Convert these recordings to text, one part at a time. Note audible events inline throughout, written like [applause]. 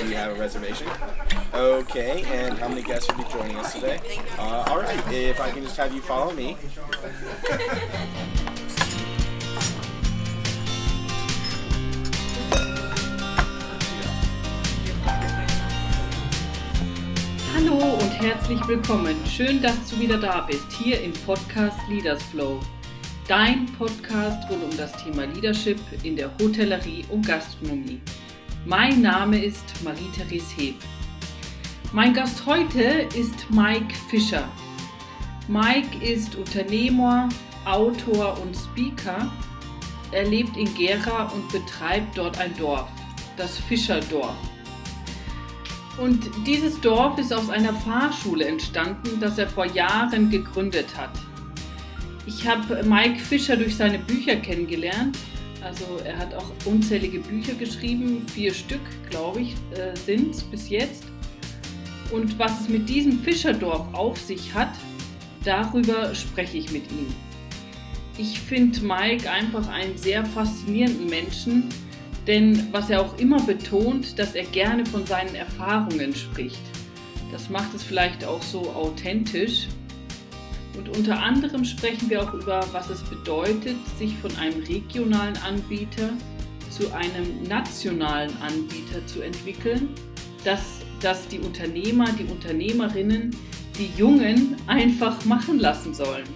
do you have a reservation? Okay, and how many guests will be joining us today? Uh, all right, if I can just have you follow me. Hallo und herzlich willkommen. Schön, dass du wieder da bist, hier im Podcast Leaders Flow. Dein Podcast rund um das Thema Leadership in der Hotellerie und Gastronomie. Mein Name ist Marie-Therese Heb. Mein Gast heute ist Mike Fischer. Mike ist Unternehmer, Autor und Speaker. Er lebt in Gera und betreibt dort ein Dorf, das Fischerdorf. Und dieses Dorf ist aus einer Fahrschule entstanden, das er vor Jahren gegründet hat. Ich habe Mike Fischer durch seine Bücher kennengelernt. Also er hat auch unzählige Bücher geschrieben, vier Stück, glaube ich, äh, sind bis jetzt. Und was es mit diesem Fischerdorf auf sich hat, darüber spreche ich mit ihm. Ich finde Mike einfach einen sehr faszinierenden Menschen, denn was er auch immer betont, dass er gerne von seinen Erfahrungen spricht. Das macht es vielleicht auch so authentisch. Und unter anderem sprechen wir auch über, was es bedeutet, sich von einem regionalen Anbieter zu einem nationalen Anbieter zu entwickeln, dass, dass die Unternehmer, die Unternehmerinnen die Jungen einfach machen lassen sollen.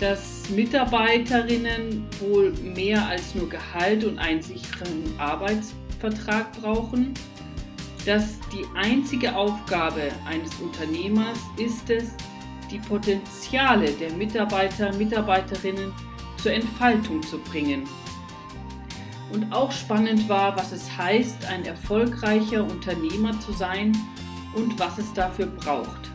Dass Mitarbeiterinnen wohl mehr als nur Gehalt und einen sicheren Arbeitsvertrag brauchen, dass die einzige Aufgabe eines Unternehmers ist es, die Potenziale der Mitarbeiter, Mitarbeiterinnen zur Entfaltung zu bringen. Und auch spannend war, was es heißt, ein erfolgreicher Unternehmer zu sein und was es dafür braucht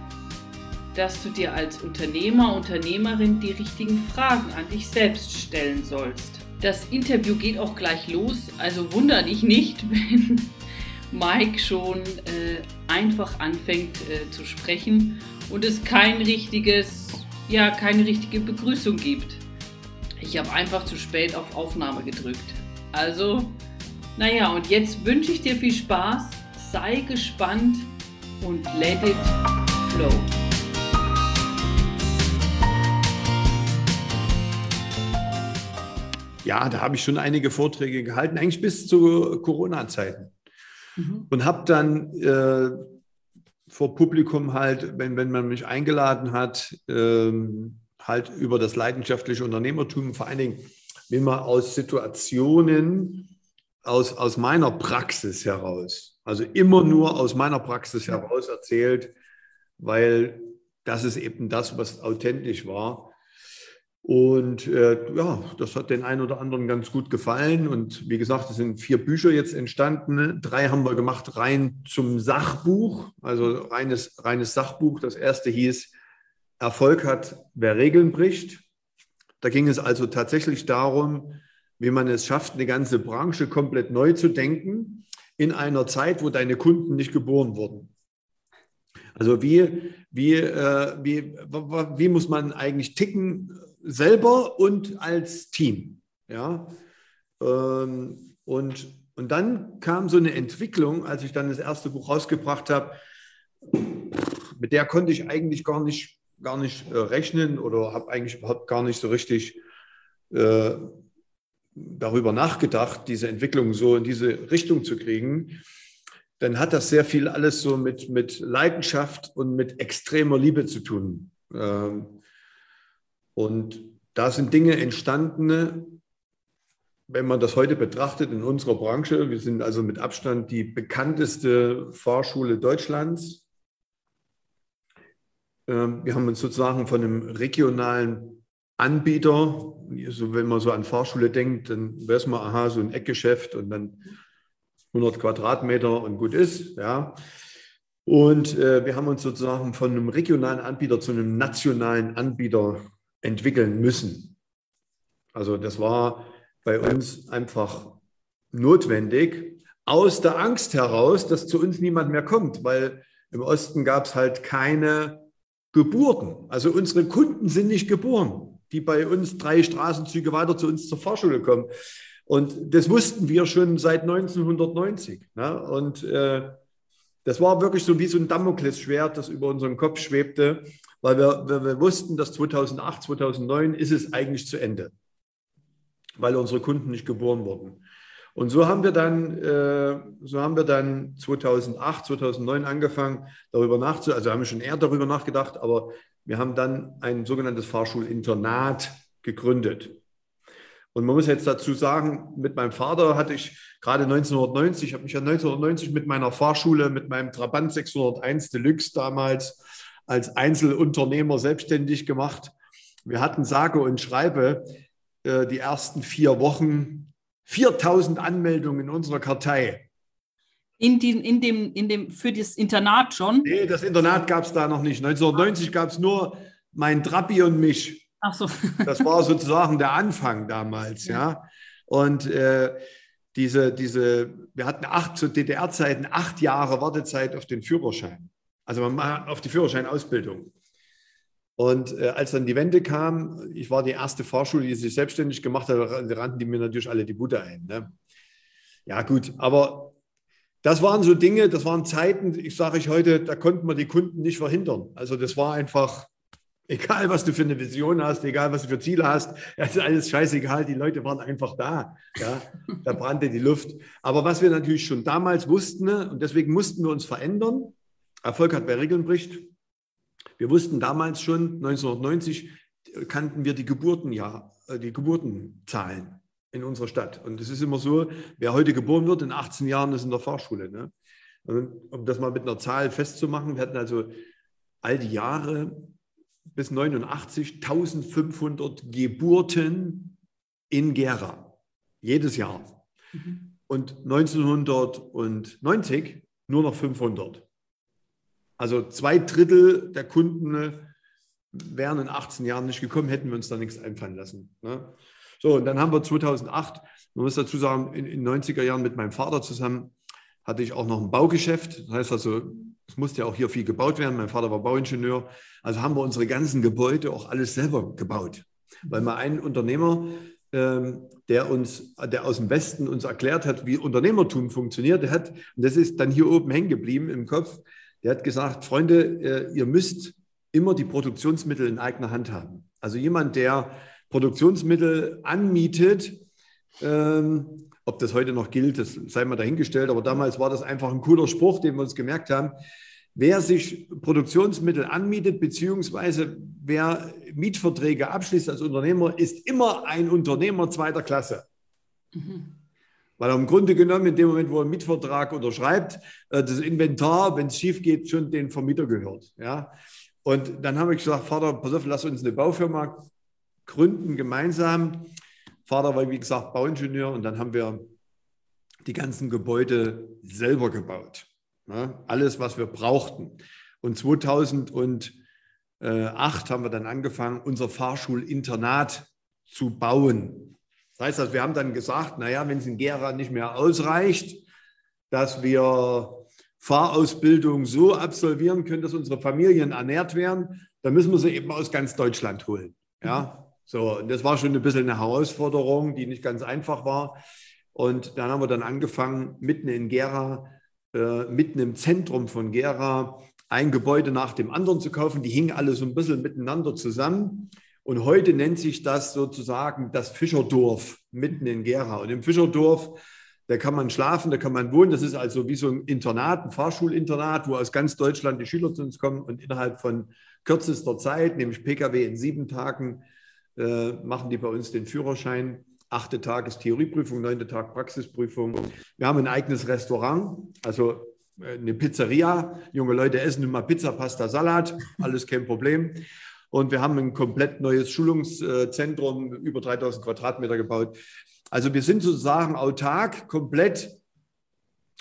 dass du dir als Unternehmer, Unternehmerin die richtigen Fragen an dich selbst stellen sollst. Das Interview geht auch gleich los, also wunder dich nicht, [laughs] wenn Mike schon äh, einfach anfängt äh, zu sprechen und es kein richtiges, ja, keine richtige Begrüßung gibt. Ich habe einfach zu spät auf Aufnahme gedrückt. Also, naja, und jetzt wünsche ich dir viel Spaß, sei gespannt und let it flow. Ja, da habe ich schon einige Vorträge gehalten, eigentlich bis zu Corona-Zeiten. Mhm. Und habe dann äh, vor Publikum halt, wenn, wenn man mich eingeladen hat, ähm, halt über das leidenschaftliche Unternehmertum, vor allen Dingen, wenn man aus Situationen, aus, aus meiner Praxis heraus, also immer nur aus meiner Praxis heraus erzählt, weil das ist eben das, was authentisch war. Und äh, ja, das hat den einen oder anderen ganz gut gefallen. Und wie gesagt, es sind vier Bücher jetzt entstanden. Drei haben wir gemacht rein zum Sachbuch, also reines, reines Sachbuch. Das erste hieß Erfolg hat, wer Regeln bricht. Da ging es also tatsächlich darum, wie man es schafft, eine ganze Branche komplett neu zu denken in einer Zeit, wo deine Kunden nicht geboren wurden. Also wie, wie, äh, wie, wie muss man eigentlich ticken, selber und als Team. Ja? Ähm, und, und dann kam so eine Entwicklung, als ich dann das erste Buch rausgebracht habe, mit der konnte ich eigentlich gar nicht, gar nicht äh, rechnen oder habe eigentlich überhaupt gar nicht so richtig äh, darüber nachgedacht, diese Entwicklung so in diese Richtung zu kriegen. Dann hat das sehr viel alles so mit, mit Leidenschaft und mit extremer Liebe zu tun. Ähm, und da sind Dinge entstanden, wenn man das heute betrachtet in unserer Branche. Wir sind also mit Abstand die bekannteste Fahrschule Deutschlands. Ähm, wir haben uns sozusagen von einem regionalen Anbieter, also wenn man so an Fahrschule denkt, dann wäre es mal, aha, so ein Eckgeschäft und dann 100 Quadratmeter und gut ist, ja. Und äh, wir haben uns sozusagen von einem regionalen Anbieter zu einem nationalen Anbieter entwickeln müssen. Also das war bei uns einfach notwendig, aus der Angst heraus, dass zu uns niemand mehr kommt, weil im Osten gab es halt keine Geburten. Also unsere Kunden sind nicht geboren, die bei uns drei Straßenzüge weiter zu uns zur Fahrschule kommen. Und das wussten wir schon seit 1990. Ne? Und äh, das war wirklich so wie so ein Damoklesschwert, das über unseren Kopf schwebte, weil wir, wir, wir wussten, dass 2008, 2009 ist es eigentlich zu Ende, weil unsere Kunden nicht geboren wurden. Und so haben wir dann, äh, so haben wir dann 2008, 2009 angefangen, darüber nachzudenken. Also haben wir schon eher darüber nachgedacht, aber wir haben dann ein sogenanntes Fahrschulinternat gegründet. Und man muss jetzt dazu sagen, mit meinem Vater hatte ich gerade 1990, ich habe mich ja 1990 mit meiner Fahrschule, mit meinem Trabant 601 Deluxe damals als Einzelunternehmer selbstständig gemacht. Wir hatten sage und schreibe äh, die ersten vier Wochen 4000 Anmeldungen in unserer Kartei. In, die, in, dem, in dem, für das Internat schon? Nee, das Internat gab es da noch nicht. 1990 gab es nur mein Trappi und mich. Ach so. Das war sozusagen der Anfang damals, ja. ja. Und äh, diese, diese, wir hatten acht zu DDR-Zeiten acht Jahre Wartezeit auf den Führerschein. Also auf die Führerscheinausbildung. Und äh, als dann die Wende kam, ich war die erste Fahrschule, die sich selbstständig gemacht hat, rannten die mir natürlich alle die Bude ein. Ne? Ja, gut, aber das waren so Dinge, das waren Zeiten, ich sage ich heute, da konnten wir die Kunden nicht verhindern. Also das war einfach, Egal, was du für eine Vision hast, egal, was du für Ziele hast, das ist alles scheißegal. Die Leute waren einfach da. Ja? Da brannte die Luft. Aber was wir natürlich schon damals wussten, ne, und deswegen mussten wir uns verändern, Erfolg hat bei Regeln bricht. Wir wussten damals schon, 1990 kannten wir die Geburtenjahr, äh, die Geburtenzahlen in unserer Stadt. Und es ist immer so, wer heute geboren wird, in 18 Jahren ist in der Fahrschule. Ne? Und um das mal mit einer Zahl festzumachen, wir hatten also all die Jahre bis 89 1500 Geburten in Gera. Jedes Jahr. Mhm. Und 1990 nur noch 500. Also zwei Drittel der Kunden wären in 18 Jahren nicht gekommen, hätten wir uns da nichts einfallen lassen. Ne? So, und dann haben wir 2008, man muss dazu sagen, in den 90er Jahren mit meinem Vater zusammen hatte ich auch noch ein Baugeschäft. Das heißt also, es musste ja auch hier viel gebaut werden. Mein Vater war Bauingenieur. Also haben wir unsere ganzen Gebäude auch alles selber gebaut. Weil mal ein Unternehmer, ähm, der uns, der aus dem Westen uns erklärt hat, wie Unternehmertum funktioniert, hat, und das ist dann hier oben hängen geblieben im Kopf, der hat gesagt, Freunde, äh, ihr müsst immer die Produktionsmittel in eigener Hand haben. Also jemand, der Produktionsmittel anmietet, ähm, ob das heute noch gilt, das sei mal dahingestellt, aber damals war das einfach ein cooler Spruch, den wir uns gemerkt haben. Wer sich Produktionsmittel anmietet, beziehungsweise wer Mietverträge abschließt als Unternehmer, ist immer ein Unternehmer zweiter Klasse. Mhm. Weil er im Grunde genommen in dem Moment, wo er einen Mietvertrag unterschreibt, äh, das Inventar, wenn es schief geht, schon den Vermieter gehört. Ja? Und dann habe ich gesagt, Vater, pass auf, lass uns eine Baufirma gründen gemeinsam. Vater war, wie gesagt, Bauingenieur und dann haben wir die ganzen Gebäude selber gebaut. Ne? Alles, was wir brauchten. Und 2008 haben wir dann angefangen, unser Fahrschulinternat zu bauen. Das heißt, also, wir haben dann gesagt, naja, wenn es in Gera nicht mehr ausreicht, dass wir Fahrausbildung so absolvieren können, dass unsere Familien ernährt werden, dann müssen wir sie eben aus ganz Deutschland holen. Ja, so, und das war schon ein bisschen eine Herausforderung, die nicht ganz einfach war. Und dann haben wir dann angefangen, mitten in Gera, äh, mitten im Zentrum von Gera, ein Gebäude nach dem anderen zu kaufen. Die hingen alle so ein bisschen miteinander zusammen. Und heute nennt sich das sozusagen das Fischerdorf mitten in Gera. Und im Fischerdorf, da kann man schlafen, da kann man wohnen. Das ist also wie so ein Internat, ein Fahrschulinternat, wo aus ganz Deutschland die Schüler zu uns kommen und innerhalb von kürzester Zeit, nämlich Pkw in sieben Tagen, äh, machen die bei uns den Führerschein. Achte Tag ist Theorieprüfung, neunte Tag Praxisprüfung. Wir haben ein eigenes Restaurant, also äh, eine Pizzeria. Junge Leute essen immer Pizza, Pasta, Salat, alles kein Problem. Und wir haben ein komplett neues Schulungszentrum, über 3000 Quadratmeter gebaut. Also wir sind sozusagen autark, komplett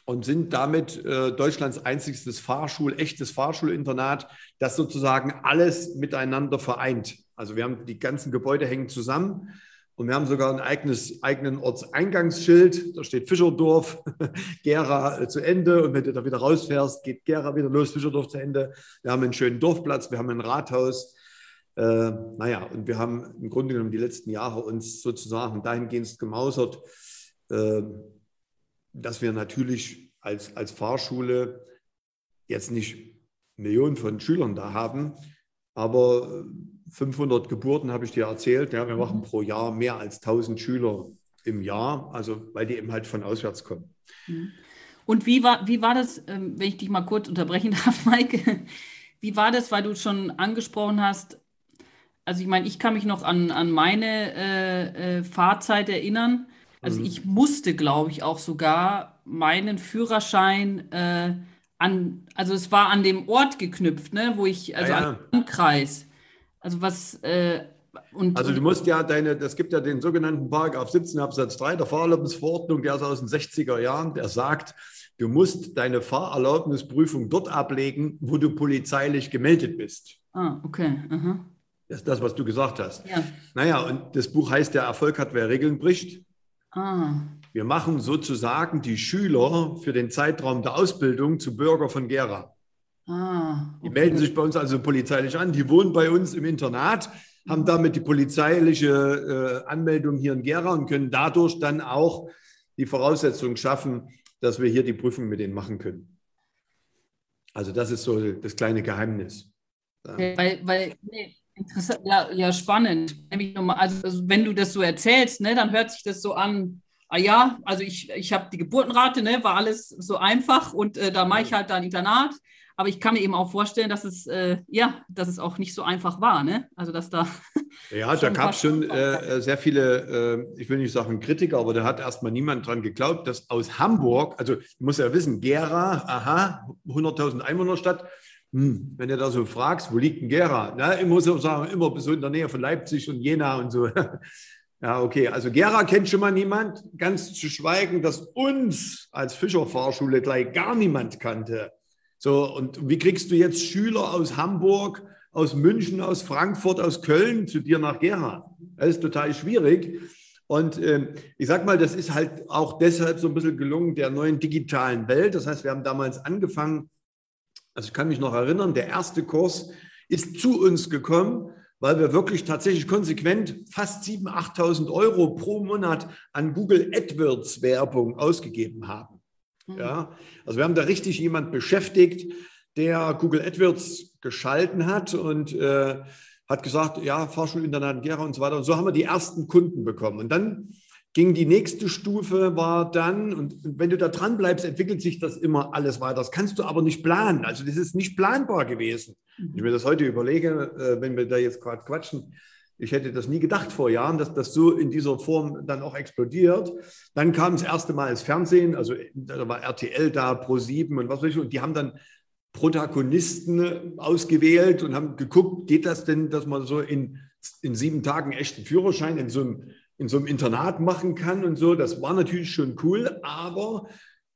und sind damit äh, Deutschlands einziges Fahrschul, echtes Fahrschulinternat, das sozusagen alles miteinander vereint. Also wir haben die ganzen Gebäude hängen zusammen und wir haben sogar ein eigenes eigenen Ortseingangsschild. Da steht Fischerdorf, [laughs] Gera äh, zu Ende. Und wenn du da wieder rausfährst, geht Gera wieder los, Fischerdorf zu Ende. Wir haben einen schönen Dorfplatz, wir haben ein Rathaus. Äh, naja, und wir haben im Grunde genommen die letzten Jahre uns sozusagen dahingehend gemausert, äh, dass wir natürlich als, als Fahrschule jetzt nicht Millionen von Schülern da haben, aber 500 Geburten habe ich dir erzählt. Ja, wir machen mhm. pro Jahr mehr als 1000 Schüler im Jahr, also weil die eben halt von auswärts kommen. Mhm. Und wie war, wie war das, ähm, wenn ich dich mal kurz unterbrechen [laughs] darf, Maike? Wie war das, weil du schon angesprochen hast, also ich meine, ich kann mich noch an, an meine äh, äh, Fahrzeit erinnern. Also mhm. ich musste, glaube ich, auch sogar meinen Führerschein äh, an, also es war an dem Ort geknüpft, ne, wo ich, also ja, ja. an Kreis. Also was, äh, und, also du musst ja deine, das gibt ja den sogenannten Paragraph 17 Absatz 3 der Fahrerlaubnisverordnung, der ist aus den 60er Jahren, der sagt, du musst deine Fahrerlaubnisprüfung dort ablegen, wo du polizeilich gemeldet bist. Ah, okay. Aha. Das ist das, was du gesagt hast. Ja. Naja, und das Buch heißt, der Erfolg hat, wer Regeln bricht. Ah. Wir machen sozusagen die Schüler für den Zeitraum der Ausbildung zu Bürger von Gera. Ah, okay. Die melden sich bei uns also polizeilich an, die wohnen bei uns im Internat, haben damit die polizeiliche äh, Anmeldung hier in Gera und können dadurch dann auch die Voraussetzungen schaffen, dass wir hier die Prüfung mit denen machen können. Also das ist so das kleine Geheimnis. Ja. Weil, weil nee, interessant, ja, ja spannend. Also, also, wenn du das so erzählst, ne, dann hört sich das so an, ah ja, also ich, ich habe die Geburtenrate, ne, war alles so einfach und äh, da mache ich halt dann Internat aber ich kann mir eben auch vorstellen, dass es, äh, ja, dass es auch nicht so einfach war, ne? Also, dass da. [laughs] Ja, da gab es schon äh, sehr viele, äh, ich will nicht sagen Kritiker, aber da hat erstmal niemand dran geglaubt, dass aus Hamburg, also, du musst ja wissen, Gera, aha, 100.000 Einwohnerstadt, hm, wenn du da so fragst, wo liegt denn Gera? Na, ich muss auch sagen, immer so in der Nähe von Leipzig und Jena und so. [laughs] Ja, okay. Also Gera kennt schon mal niemand. Ganz zu schweigen, dass uns als Fischerfahrschule gleich gar niemand kannte. So, und wie kriegst du jetzt Schüler aus Hamburg, aus München, aus Frankfurt, aus Köln zu dir nach Gera? Das ist total schwierig. Und äh, ich sag mal, das ist halt auch deshalb so ein bisschen gelungen der neuen digitalen Welt. Das heißt, wir haben damals angefangen, also ich kann mich noch erinnern, der erste Kurs ist zu uns gekommen, weil wir wirklich tatsächlich konsequent fast 7.000, 8.000 Euro pro Monat an Google AdWords Werbung ausgegeben haben. Mhm. Ja, also wir haben da richtig jemand beschäftigt, der Google AdWords geschalten hat und äh, hat gesagt, ja, Fahrschulinternat Gera und so weiter. Und so haben wir die ersten Kunden bekommen. Und dann ging die nächste Stufe, war dann, und wenn du da dran bleibst, entwickelt sich das immer alles weiter. Das kannst du aber nicht planen. Also das ist nicht planbar gewesen. Wenn ich mir das heute überlege, äh, wenn wir da jetzt gerade quatschen, ich hätte das nie gedacht vor Jahren, dass das so in dieser Form dann auch explodiert. Dann kam das erste Mal das Fernsehen, also da war RTL da, Pro7 und was weiß ich, und die haben dann Protagonisten ausgewählt und haben geguckt, geht das denn, dass man so in, in sieben Tagen echten Führerschein in so, einem, in so einem Internat machen kann und so. Das war natürlich schon cool, aber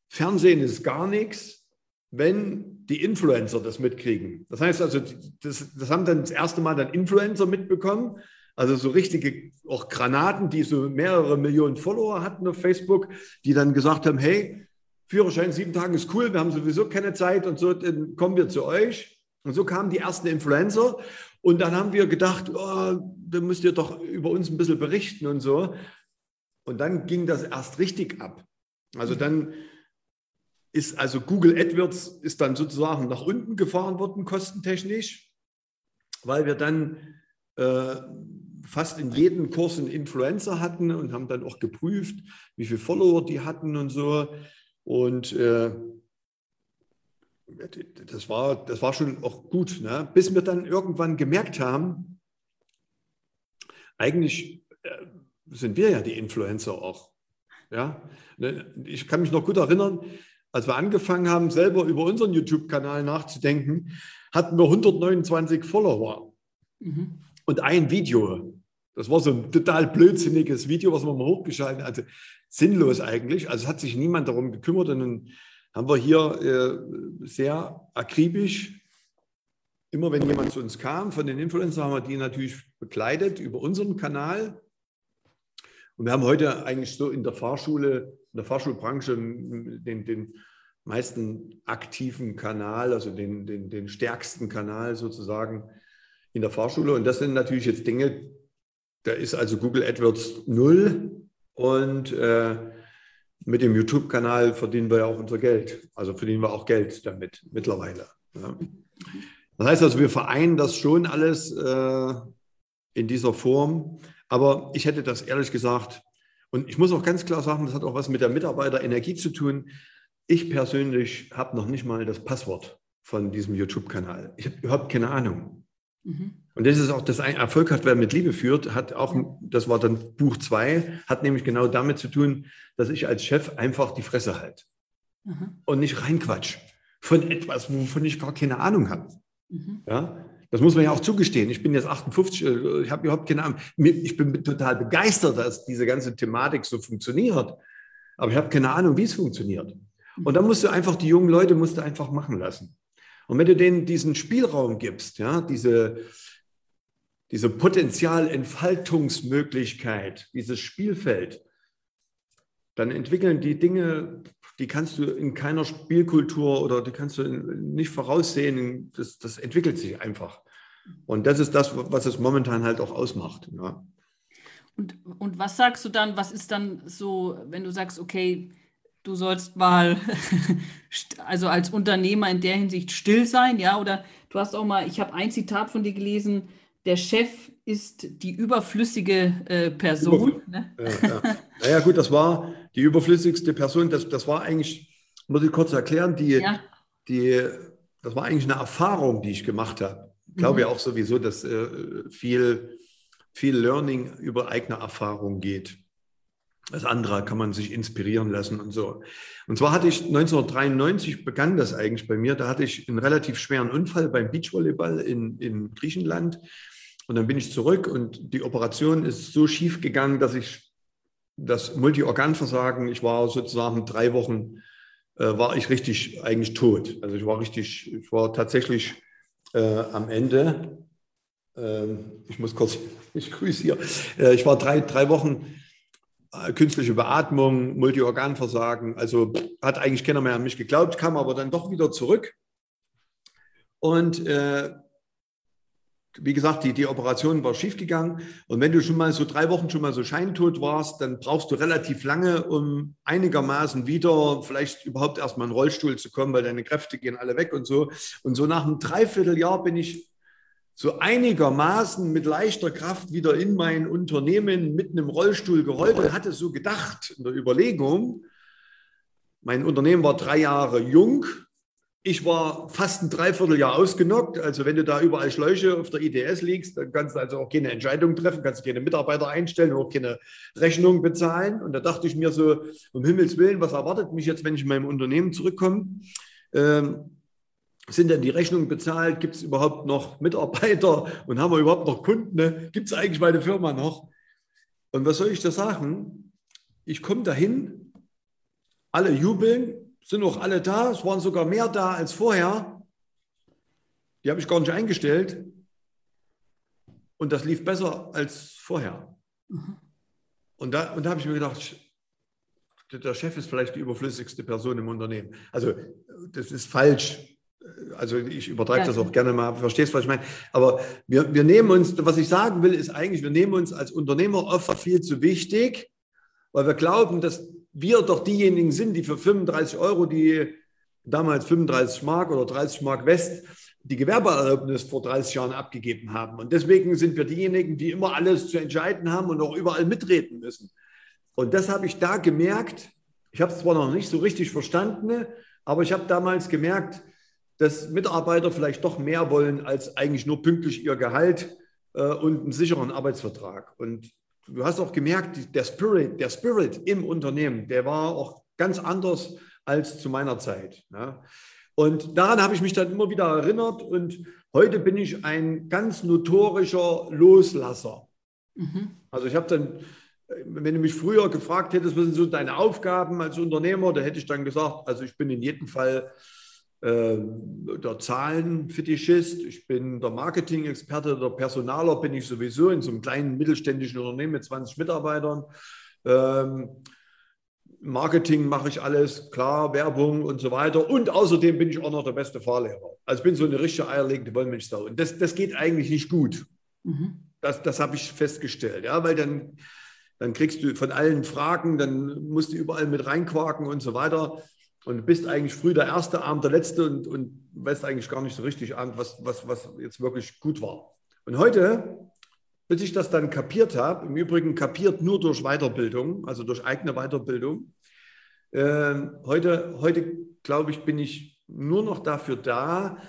Fernsehen ist gar nichts, wenn die Influencer das mitkriegen. Das heißt also, das, das haben dann das erste Mal dann Influencer mitbekommen also so richtige auch Granaten, die so mehrere Millionen Follower hatten auf Facebook, die dann gesagt haben, hey, Führerschein sieben Tage ist cool, wir haben sowieso keine Zeit und so, dann kommen wir zu euch. Und so kamen die ersten Influencer. Und dann haben wir gedacht, oh, da müsst ihr doch über uns ein bisschen berichten und so. Und dann ging das erst richtig ab. Also dann ist also Google AdWords ist dann sozusagen nach unten gefahren worden, kostentechnisch, weil wir dann äh, fast in jedem Kurs einen Influencer hatten und haben dann auch geprüft, wie viele Follower die hatten und so. Und äh, das, war, das war schon auch gut, ne? bis wir dann irgendwann gemerkt haben, eigentlich äh, sind wir ja die Influencer auch. Ja? Ne, ich kann mich noch gut erinnern, als wir angefangen haben, selber über unseren YouTube-Kanal nachzudenken, hatten wir 129 Follower. Mhm und ein Video. Das war so ein total blödsinniges Video, was wir mal hochgeschaltet haben. Also sinnlos eigentlich. Also hat sich niemand darum gekümmert. Und haben wir hier äh, sehr akribisch, immer wenn jemand zu uns kam, von den Influencern, haben wir die natürlich begleitet über unseren Kanal. Und wir haben heute eigentlich so in der Fahrschule, in der Fahrschulbranche den, den meisten aktiven Kanal, also den, den, den stärksten Kanal sozusagen in der Fahrschule. Und das sind natürlich jetzt Dinge, da ist also Google AdWords null. Und äh, mit dem YouTube-Kanal verdienen wir ja auch unser Geld. Also verdienen wir auch Geld damit mittlerweile. Ja. Das heißt also, wir vereinen das schon alles äh, in dieser Form. Aber ich hätte das ehrlich gesagt, und ich muss auch ganz klar sagen, das hat auch was mit der Mitarbeiterenergie zu tun. Ich persönlich habe noch nicht mal das Passwort von diesem YouTube-Kanal. Ich habe überhaupt keine Ahnung. Mhm. Und das ist auch das Erfolg hat, wer mit Liebe führt, hat auch, das war dann Buch zwei, hat nämlich genau damit zu tun, dass ich als Chef einfach die Fresse halte mhm. und nicht reinquatsch von etwas, wovon ich gar keine Ahnung habe. Mhm. Ja, das muss man ja auch zugestehen. Ich bin jetzt 58, äh, ich habe überhaupt keine Ahnung. Ich bin total begeistert, dass diese ganze Thematik so funktioniert. Aber ich habe keine Ahnung, wie es funktioniert. Und da musst du einfach die jungen Leute musst du einfach machen lassen. Und wenn du denen diesen Spielraum gibst, ja, diese, diese Potenzialentfaltungsmöglichkeit, dieses Spielfeld, dann entwickeln die Dinge, die kannst du in keiner Spielkultur oder die kannst du nicht voraussehen. Das, das entwickelt sich einfach. Und das ist das, was es momentan halt auch ausmacht. Ja. Und, und was sagst du dann, was ist dann so, wenn du sagst, okay, du sollst mal, [laughs] also als Unternehmer in der Hinsicht still sein, ja, oder du hast auch mal, ich habe ein Zitat von dir gelesen, der Chef ist die überflüssige äh, Person. Ne? Ja, ja. Naja, gut, das war die überflüssigste Person. Das, das war eigentlich, muss ich kurz erklären, die, ja. die, das war eigentlich eine Erfahrung, die ich gemacht habe. Ich glaube mhm. ja auch sowieso, dass äh, viel, viel Learning über eigene Erfahrung geht. Das andere kann man sich inspirieren lassen und so. Und zwar hatte ich 1993 begann das eigentlich bei mir. Da hatte ich einen relativ schweren Unfall beim Beachvolleyball in, in Griechenland. Und dann bin ich zurück und die Operation ist so schief gegangen, dass ich das Multiorganversagen, ich war sozusagen drei Wochen, äh, war ich richtig eigentlich tot. Also ich war richtig, ich war tatsächlich äh, am Ende. Äh, ich muss kurz, [laughs] ich grüße hier. Äh, ich war drei, drei Wochen künstliche Beatmung, Multiorganversagen. Also hat eigentlich keiner mehr an mich geglaubt, kam aber dann doch wieder zurück. Und äh, wie gesagt, die, die Operation war schiefgegangen. Und wenn du schon mal so drei Wochen schon mal so scheintot warst, dann brauchst du relativ lange, um einigermaßen wieder vielleicht überhaupt erstmal in den Rollstuhl zu kommen, weil deine Kräfte gehen alle weg und so. Und so nach einem Dreivierteljahr bin ich so einigermaßen mit leichter Kraft wieder in mein Unternehmen mit einem Rollstuhl gerollt und hatte so gedacht in der Überlegung, mein Unternehmen war drei Jahre jung, ich war fast ein Dreivierteljahr ausgenockt. Also wenn du da überall Schläuche auf der ITS liegst, dann kannst du also auch keine Entscheidung treffen, kannst keine Mitarbeiter einstellen, auch keine Rechnung bezahlen. Und da dachte ich mir so, um Himmels Willen, was erwartet mich jetzt, wenn ich in meinem Unternehmen zurückkomme? Ähm, sind denn die Rechnungen bezahlt? Gibt es überhaupt noch Mitarbeiter? Und haben wir überhaupt noch Kunden? Ne? Gibt es eigentlich meine Firma noch? Und was soll ich da sagen? Ich komme dahin, alle jubeln, sind auch alle da. Es waren sogar mehr da als vorher. Die habe ich gar nicht eingestellt. Und das lief besser als vorher. Mhm. Und da, und da habe ich mir gedacht, der Chef ist vielleicht die überflüssigste Person im Unternehmen. Also das ist falsch. Also ich übertrage ja. das auch gerne mal, verstehst du, was ich meine? Aber wir, wir nehmen uns, was ich sagen will, ist eigentlich, wir nehmen uns als Unternehmer oft viel zu wichtig, weil wir glauben, dass wir doch diejenigen sind, die für 35 Euro, die damals 35 Mark oder 30 Mark West, die Gewerbeerlaubnis vor 30 Jahren abgegeben haben. Und deswegen sind wir diejenigen, die immer alles zu entscheiden haben und auch überall mitreden müssen. Und das habe ich da gemerkt. Ich habe es zwar noch nicht so richtig verstanden, aber ich habe damals gemerkt, dass Mitarbeiter vielleicht doch mehr wollen als eigentlich nur pünktlich ihr Gehalt äh, und einen sicheren Arbeitsvertrag. Und du hast auch gemerkt, der Spirit, der Spirit im Unternehmen, der war auch ganz anders als zu meiner Zeit. Ja. Und daran habe ich mich dann immer wieder erinnert und heute bin ich ein ganz notorischer Loslasser. Mhm. Also ich habe dann, wenn du mich früher gefragt hättest, was sind so deine Aufgaben als Unternehmer, da hätte ich dann gesagt, also ich bin in jedem Fall äh, der Zahlenfetischist, ich bin der Marketing-Experte, der Personaler bin ich sowieso in so einem kleinen mittelständischen Unternehmen mit 20 Mitarbeitern. Ähm, Marketing mache ich alles, klar, Werbung und so weiter. Und außerdem bin ich auch noch der beste Fahrlehrer. Also ich bin so eine richtige eierlegende Wollmilchsau. Und das, das geht eigentlich nicht gut. Mhm. Das, das habe ich festgestellt, ja, weil dann dann kriegst du von allen Fragen, dann musst du überall mit reinquaken und so weiter. Und bist eigentlich früh der Erste, Abend der Letzte und, und weißt eigentlich gar nicht so richtig an, was, was, was jetzt wirklich gut war. Und heute, bis ich das dann kapiert habe, im Übrigen kapiert nur durch Weiterbildung, also durch eigene Weiterbildung, äh, heute, heute glaube ich, bin ich nur noch dafür da,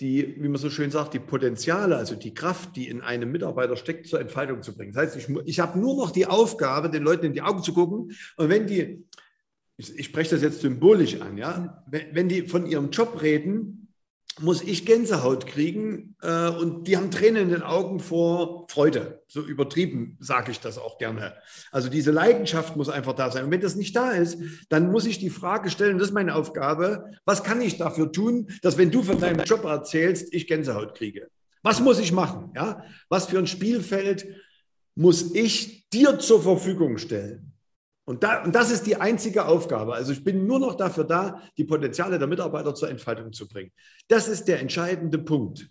die, wie man so schön sagt, die Potenziale, also die Kraft, die in einem Mitarbeiter steckt, zur Entfaltung zu bringen. Das heißt, ich, ich habe nur noch die Aufgabe, den Leuten in die Augen zu gucken. Und wenn die, ich, ich spreche das jetzt symbolisch an, ja, wenn, wenn die von ihrem Job reden, muss ich Gänsehaut kriegen äh, und die haben Tränen in den Augen vor Freude. So übertrieben sage ich das auch gerne. Also diese Leidenschaft muss einfach da sein. Und wenn das nicht da ist, dann muss ich die Frage stellen, das ist meine Aufgabe, was kann ich dafür tun, dass wenn du von deinem Job erzählst, ich Gänsehaut kriege? Was muss ich machen? Ja? Was für ein Spielfeld muss ich dir zur Verfügung stellen? Und, da, und das ist die einzige Aufgabe. Also ich bin nur noch dafür da, die Potenziale der Mitarbeiter zur Entfaltung zu bringen. Das ist der entscheidende Punkt.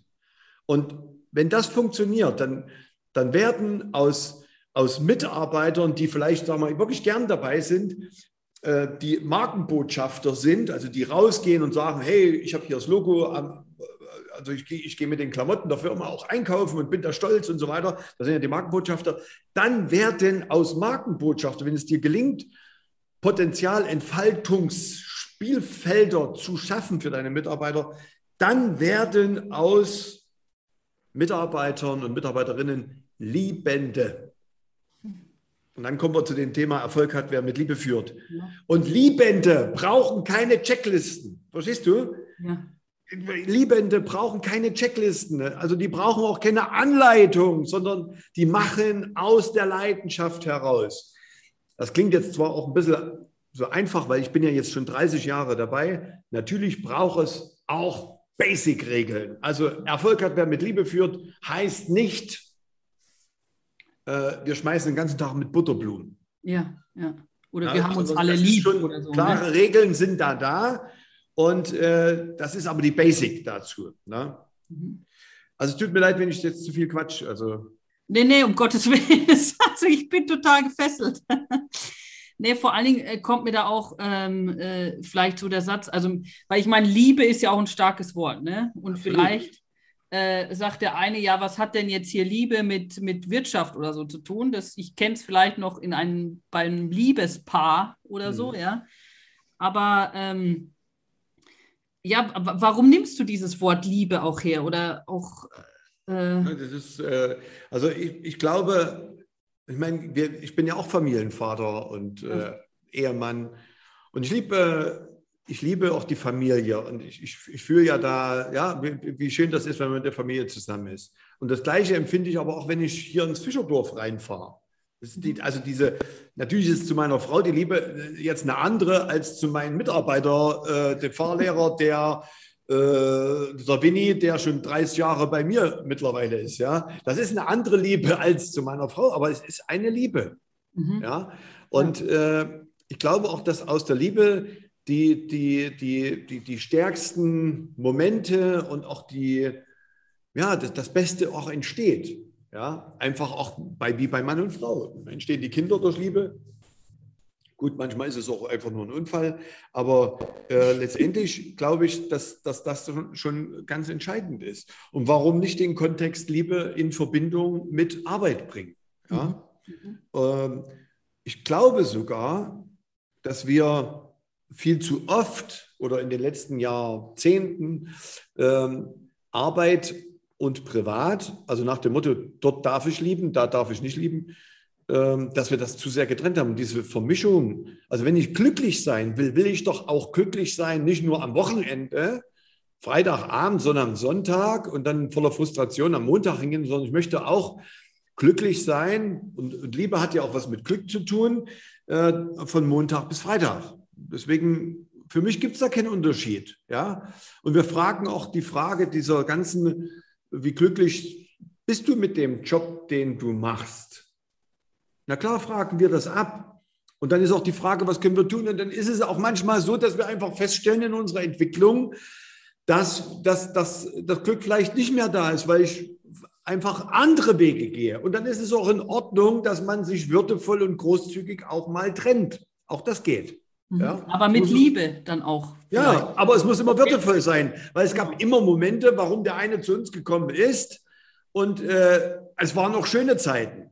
Und wenn das funktioniert, dann, dann werden aus, aus Mitarbeitern, die vielleicht sagen wir, wirklich gern dabei sind, äh, die Markenbotschafter sind, also die rausgehen und sagen, hey, ich habe hier das Logo am, also ich gehe ich geh mit den Klamotten der Firma auch einkaufen und bin da stolz und so weiter, das sind ja die Markenbotschafter, dann werden aus Markenbotschafter, wenn es dir gelingt, Potenzialentfaltungsspielfelder zu schaffen für deine Mitarbeiter, dann werden aus Mitarbeitern und Mitarbeiterinnen Liebende. Und dann kommen wir zu dem Thema, Erfolg hat, wer mit Liebe führt. Ja. Und Liebende brauchen keine Checklisten. Verstehst du? Ja. Liebende brauchen keine Checklisten, also die brauchen auch keine Anleitung, sondern die machen aus der Leidenschaft heraus. Das klingt jetzt zwar auch ein bisschen so einfach, weil ich bin ja jetzt schon 30 Jahre dabei. Natürlich braucht es auch Basic-Regeln. Also Erfolg hat, wer mit Liebe führt, heißt nicht, äh, wir schmeißen den ganzen Tag mit Butterblumen. Ja, ja. Oder ja, wir haben uns alle lieb. So, klare ne? Regeln sind da da. Und äh, das ist aber die Basic dazu. Ne? Mhm. Also es tut mir leid, wenn ich jetzt zu viel quatsch. Also. Nee, nee, um Gottes [laughs] Willen. Also ich bin total gefesselt. [laughs] nee, vor allen Dingen äh, kommt mir da auch ähm, äh, vielleicht so der Satz, also, weil ich meine, Liebe ist ja auch ein starkes Wort, ne? Und Absolut. vielleicht äh, sagt der eine, ja, was hat denn jetzt hier Liebe mit, mit Wirtschaft oder so zu tun? Das, ich kenne es vielleicht noch in einem, bei einem Liebespaar oder mhm. so, ja. Aber ähm, ja, warum nimmst du dieses Wort Liebe auch her oder auch? Äh das ist, äh, also ich, ich glaube, ich meine, wir, ich bin ja auch Familienvater und äh, Ehemann und ich liebe, ich liebe auch die Familie und ich, ich, ich fühle ja da, ja, wie, wie, schön das ist, wenn man mit der Familie zusammen ist. Und das Gleiche empfinde ich aber auch, wenn ich hier ins Fischerdorf reinfahre. Die, also diese, natürlich ist zu meiner Frau die Liebe äh, jetzt eine andere als zu meinem Mitarbeiter, äh, dem Fahrlehrer, der äh, der Winnie, der schon 30 Jahre bei mir mittlerweile ist. Ja, das ist eine andere Liebe als zu meiner Frau, aber es ist eine Liebe. Mhm. Ja, und äh, ich glaube auch, dass aus der Liebe die, die, die, die, die stärksten Momente und auch die, ja, das, das Beste auch entsteht. Ja, einfach auch bei, wie bei Mann und Frau. Entstehen die Kinder durch Liebe. Gut, manchmal ist es auch einfach nur ein Unfall, aber äh, letztendlich glaube ich, dass, dass das schon ganz entscheidend ist. Und warum nicht den Kontext Liebe in Verbindung mit Arbeit bringen? Ja? Mhm. Ähm, ich glaube sogar, dass wir viel zu oft oder in den letzten Jahrzehnten ähm, Arbeit und privat, also nach dem Motto, dort darf ich lieben, da darf ich nicht lieben, ähm, dass wir das zu sehr getrennt haben. Diese Vermischung, also wenn ich glücklich sein will, will ich doch auch glücklich sein, nicht nur am Wochenende, Freitagabend, sondern am Sonntag und dann voller Frustration am Montag hingehen, sondern ich möchte auch glücklich sein und, und Liebe hat ja auch was mit Glück zu tun, äh, von Montag bis Freitag. Deswegen für mich gibt es da keinen Unterschied. Ja? Und wir fragen auch die Frage dieser ganzen wie glücklich bist du mit dem Job, den du machst? Na klar, fragen wir das ab. Und dann ist auch die Frage, was können wir tun? Und dann ist es auch manchmal so, dass wir einfach feststellen in unserer Entwicklung, dass, dass, dass das Glück vielleicht nicht mehr da ist, weil ich einfach andere Wege gehe. Und dann ist es auch in Ordnung, dass man sich würdevoll und großzügig auch mal trennt. Auch das geht. Mhm. Ja? Aber mit Liebe dann auch. Ja, vielleicht. aber es muss immer würdevoll sein, weil es gab immer Momente, warum der eine zu uns gekommen ist. Und äh, es waren auch schöne Zeiten.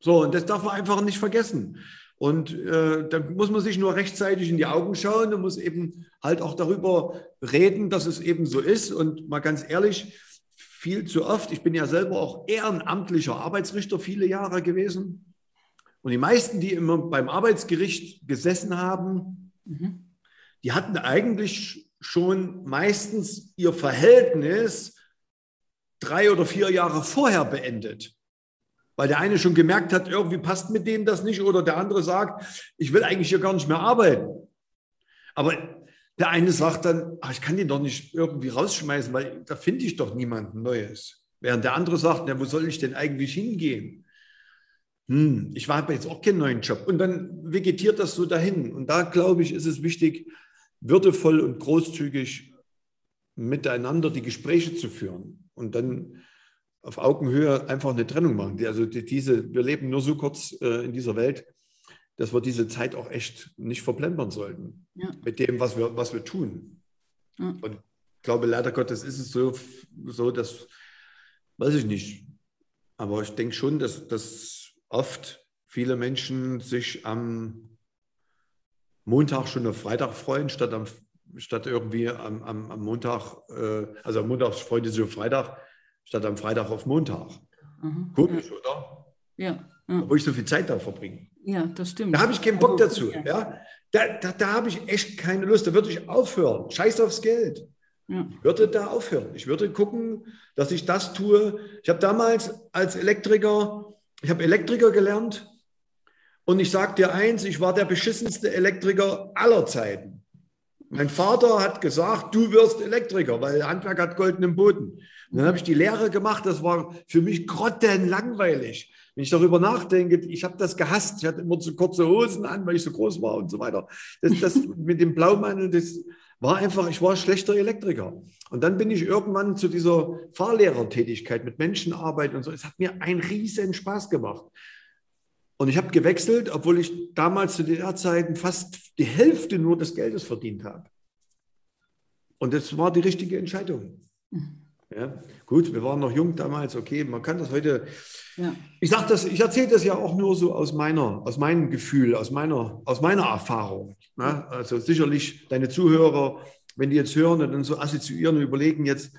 So, und das darf man einfach nicht vergessen. Und äh, dann muss man sich nur rechtzeitig in die Augen schauen und muss eben halt auch darüber reden, dass es eben so ist. Und mal ganz ehrlich, viel zu oft, ich bin ja selber auch ehrenamtlicher Arbeitsrichter viele Jahre gewesen. Und die meisten, die immer beim Arbeitsgericht gesessen haben, mhm. die hatten eigentlich schon meistens ihr Verhältnis drei oder vier Jahre vorher beendet weil der eine schon gemerkt hat, irgendwie passt mit dem das nicht oder der andere sagt, ich will eigentlich hier gar nicht mehr arbeiten. Aber der eine sagt dann, ach, ich kann den doch nicht irgendwie rausschmeißen, weil da finde ich doch niemanden Neues. Während der andere sagt, na, wo soll ich denn eigentlich hingehen? Hm, ich habe jetzt auch keinen neuen Job. Und dann vegetiert das so dahin. Und da, glaube ich, ist es wichtig, würdevoll und großzügig miteinander die Gespräche zu führen. Und dann auf Augenhöhe einfach eine Trennung machen. Also diese, wir leben nur so kurz äh, in dieser Welt, dass wir diese Zeit auch echt nicht verplempern sollten ja. mit dem, was wir, was wir tun. Ja. Und ich glaube, leider Gottes ist es so, so dass, weiß ich nicht, aber ich denke schon, dass, dass oft viele Menschen sich am Montag schon auf Freitag freuen, statt, am, statt irgendwie am, am, am Montag, äh, also am Montag freut sich auf Freitag, statt am Freitag auf Montag. Mhm. Komisch, oder? Ja. ja. Wo ich so viel Zeit da verbringe. Ja, das stimmt. Da habe ich keinen Bock dazu. Ja. Da, da, da habe ich echt keine Lust. Da würde ich aufhören. Scheiß aufs Geld. Ja. Ich würde da aufhören. Ich würde gucken, dass ich das tue. Ich habe damals als Elektriker, ich habe Elektriker gelernt und ich sage dir eins, ich war der beschissenste Elektriker aller Zeiten. Mein Vater hat gesagt, du wirst Elektriker, weil Handwerk hat goldenen Boden. Und dann habe ich die Lehre gemacht, das war für mich grottenlangweilig. Wenn ich darüber nachdenke, ich habe das gehasst. Ich hatte immer zu kurze Hosen an, weil ich so groß war und so weiter. Das, das [laughs] mit dem Blaumantel, das war einfach, ich war schlechter Elektriker. Und dann bin ich irgendwann zu dieser Fahrlehrertätigkeit mit Menschenarbeit und so. Es hat mir einen riesen Spaß gemacht. Und ich habe gewechselt, obwohl ich damals zu der Zeiten fast die Hälfte nur des Geldes verdient habe. Und das war die richtige Entscheidung. Mhm. Ja, gut, wir waren noch jung damals, okay, man kann das heute. Ja. Ich sage das, ich erzähle das ja auch nur so aus meiner, aus meinem Gefühl, aus meiner, aus meiner Erfahrung. Ne? Also sicherlich deine Zuhörer, wenn die jetzt hören und dann so assoziieren und überlegen jetzt,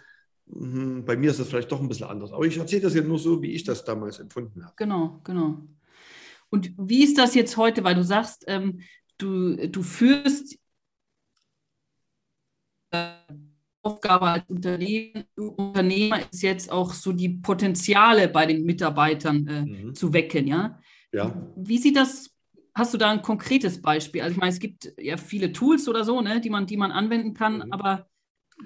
mh, bei mir ist das vielleicht doch ein bisschen anders. Aber ich erzähle das ja nur so, wie ich das damals empfunden habe. Genau, genau. Und wie ist das jetzt heute, weil du sagst, ähm, du, du führst Aufgabe als Unternehmer ist jetzt auch so die Potenziale bei den Mitarbeitern äh, mhm. zu wecken, ja? Ja. Wie sieht das, hast du da ein konkretes Beispiel? Also ich meine, es gibt ja viele Tools oder so, ne, die man, die man anwenden kann, mhm. aber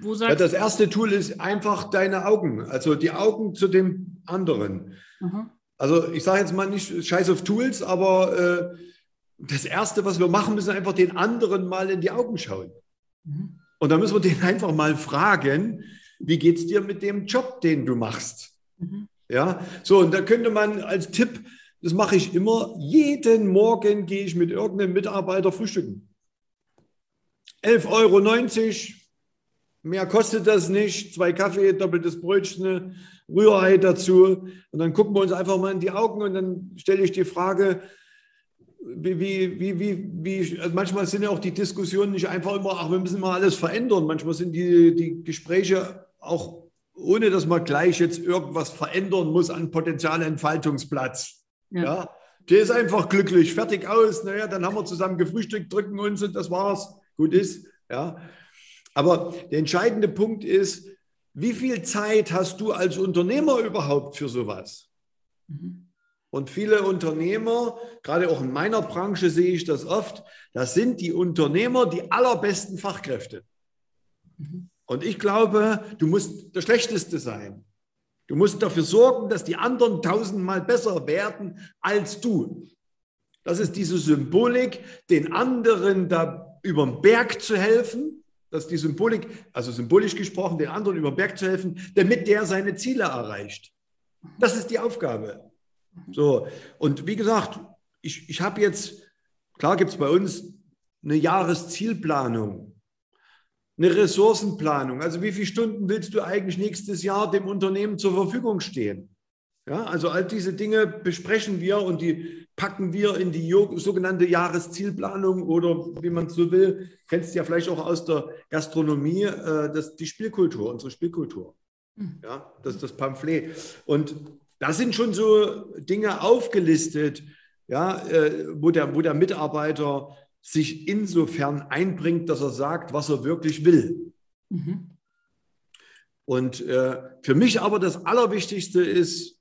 wo sagst ja, Das erste Tool ist einfach deine Augen, also die Augen zu dem anderen. Mhm. Also ich sage jetzt mal nicht scheiß auf Tools, aber äh, das Erste, was wir machen, müssen einfach den anderen mal in die Augen schauen. Mhm. Und da müssen wir den [laughs] einfach mal fragen, wie geht es dir mit dem Job, den du machst? Mhm. Ja, so, und da könnte man als Tipp, das mache ich immer, jeden Morgen gehe ich mit irgendeinem Mitarbeiter frühstücken. 11,90 Euro, mehr kostet das nicht, zwei Kaffee, doppeltes Brötchen, Rührei dazu. Und dann gucken wir uns einfach mal in die Augen und dann stelle ich die Frage, wie, wie, wie, wie, also manchmal sind ja auch die Diskussionen nicht einfach immer, ach, wir müssen mal alles verändern. Manchmal sind die, die Gespräche auch, ohne dass man gleich jetzt irgendwas verändern muss an Potenzialentfaltungsplatz. Ja. ja. Der ist einfach glücklich, fertig aus. Naja, dann haben wir zusammen gefrühstückt, drücken uns und das war's. Gut ist. Ja. Aber der entscheidende Punkt ist, wie viel Zeit hast du als Unternehmer überhaupt für sowas? Mhm. Und viele Unternehmer, gerade auch in meiner Branche sehe ich das oft, das sind die Unternehmer die allerbesten Fachkräfte. Mhm. Und ich glaube, du musst der Schlechteste sein. Du musst dafür sorgen, dass die anderen tausendmal besser werden als du. Das ist diese Symbolik, den anderen da über den Berg zu helfen. Das ist die Symbolik, also symbolisch gesprochen, den anderen über den Berg zu helfen, damit der seine Ziele erreicht. Das ist die Aufgabe. So, und wie gesagt, ich, ich habe jetzt, klar gibt es bei uns eine Jahreszielplanung, eine Ressourcenplanung. Also wie viele Stunden willst du eigentlich nächstes Jahr dem Unternehmen zur Verfügung stehen? Ja, also all diese Dinge besprechen wir und die packen wir in die sogenannte Jahreszielplanung oder wie man es so will, kennst du ja vielleicht auch aus der Gastronomie, äh, das, die Spielkultur, unsere Spielkultur. Hm. Ja, das ist das Pamphlet. Und da sind schon so Dinge aufgelistet, ja, äh, wo, der, wo der Mitarbeiter sich insofern einbringt, dass er sagt, was er wirklich will. Mhm. Und äh, für mich aber das Allerwichtigste ist,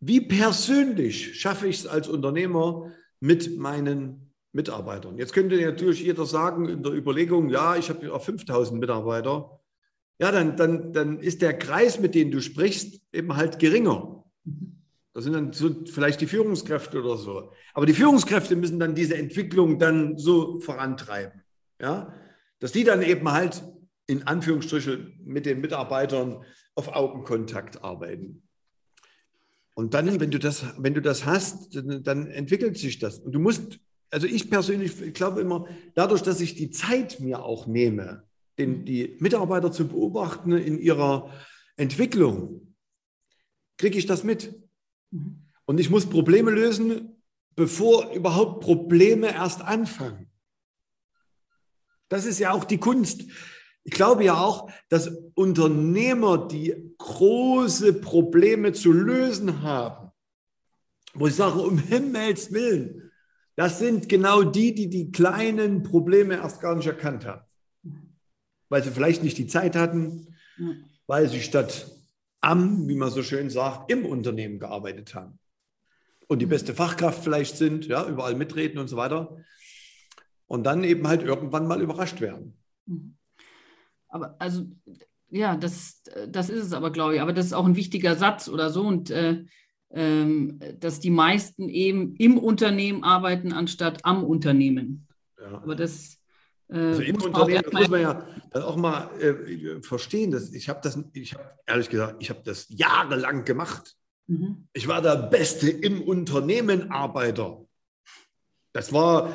wie persönlich schaffe ich es als Unternehmer mit meinen Mitarbeitern? Jetzt könnte natürlich jeder sagen in der Überlegung, ja, ich habe ja 5000 Mitarbeiter. Ja, dann, dann, dann ist der Kreis, mit dem du sprichst, eben halt geringer. Das sind dann so vielleicht die Führungskräfte oder so. Aber die Führungskräfte müssen dann diese Entwicklung dann so vorantreiben. Ja? Dass die dann eben halt in Anführungsstrichen mit den Mitarbeitern auf Augenkontakt arbeiten. Und dann, wenn du das, wenn du das hast, dann, dann entwickelt sich das. Und du musst, also ich persönlich ich glaube immer, dadurch, dass ich die Zeit mir auch nehme, den, die Mitarbeiter zu beobachten in ihrer Entwicklung, kriege ich das mit. Mhm. Und ich muss Probleme lösen, bevor überhaupt Probleme erst anfangen. Das ist ja auch die Kunst. Ich glaube ja auch, dass Unternehmer, die große Probleme zu lösen haben, wo ich sage, um Himmels Willen, das sind genau die, die die kleinen Probleme erst gar nicht erkannt haben. Weil sie vielleicht nicht die Zeit hatten, weil sie statt am, wie man so schön sagt, im Unternehmen gearbeitet haben. Und die beste Fachkraft vielleicht sind, ja, überall mitreden und so weiter. Und dann eben halt irgendwann mal überrascht werden. Mhm. Aber also, ja, das, das ist es aber, glaube ich. Aber das ist auch ein wichtiger Satz oder so. Und äh, ähm, dass die meisten eben im Unternehmen arbeiten, anstatt am Unternehmen. Ja. Aber das. Äh, also im Unternehmen muss man ja dann auch mal äh, verstehen. Dass ich habe das, ich habe ehrlich gesagt, ich habe das jahrelang gemacht. Mhm. Ich war der beste im Unternehmen Arbeiter. Das war.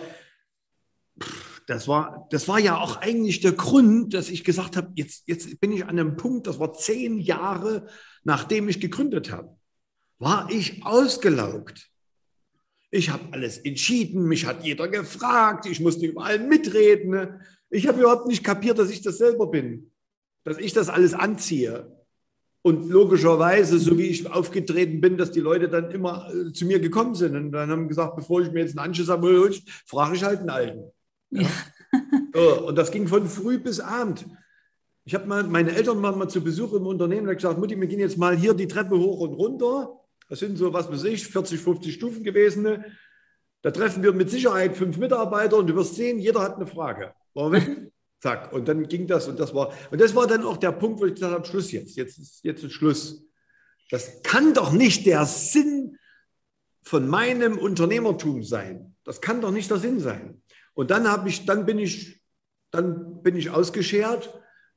Das war, das war ja auch eigentlich der Grund, dass ich gesagt habe, jetzt, jetzt bin ich an einem Punkt, das war zehn Jahre, nachdem ich gegründet habe, war ich ausgelaugt. Ich habe alles entschieden, mich hat jeder gefragt, ich musste überall mitreden. Ne? Ich habe überhaupt nicht kapiert, dass ich das selber bin, dass ich das alles anziehe. Und logischerweise, so wie ich aufgetreten bin, dass die Leute dann immer äh, zu mir gekommen sind und dann haben gesagt, bevor ich mir jetzt einen Anschluss habe, frage ich halt einen Alten. Ja. [laughs] So, und das ging von früh bis Abend. Ich habe mal, meine Eltern waren mal zu Besuch im Unternehmen und gesagt, Mutti, wir gehen jetzt mal hier die Treppe hoch und runter. Das sind so, was weiß ich, 40, 50 Stufen gewesen. Da treffen wir mit Sicherheit fünf Mitarbeiter und du wirst sehen, jeder hat eine Frage. Warum? [laughs] Zack. Und dann ging das und das war, und das war dann auch der Punkt, wo ich gesagt habe, Schluss jetzt, jetzt ist, jetzt ist Schluss. Das kann doch nicht der Sinn von meinem Unternehmertum sein. Das kann doch nicht der Sinn sein. Und dann habe ich, dann bin ich, dann bin ich ausgeschert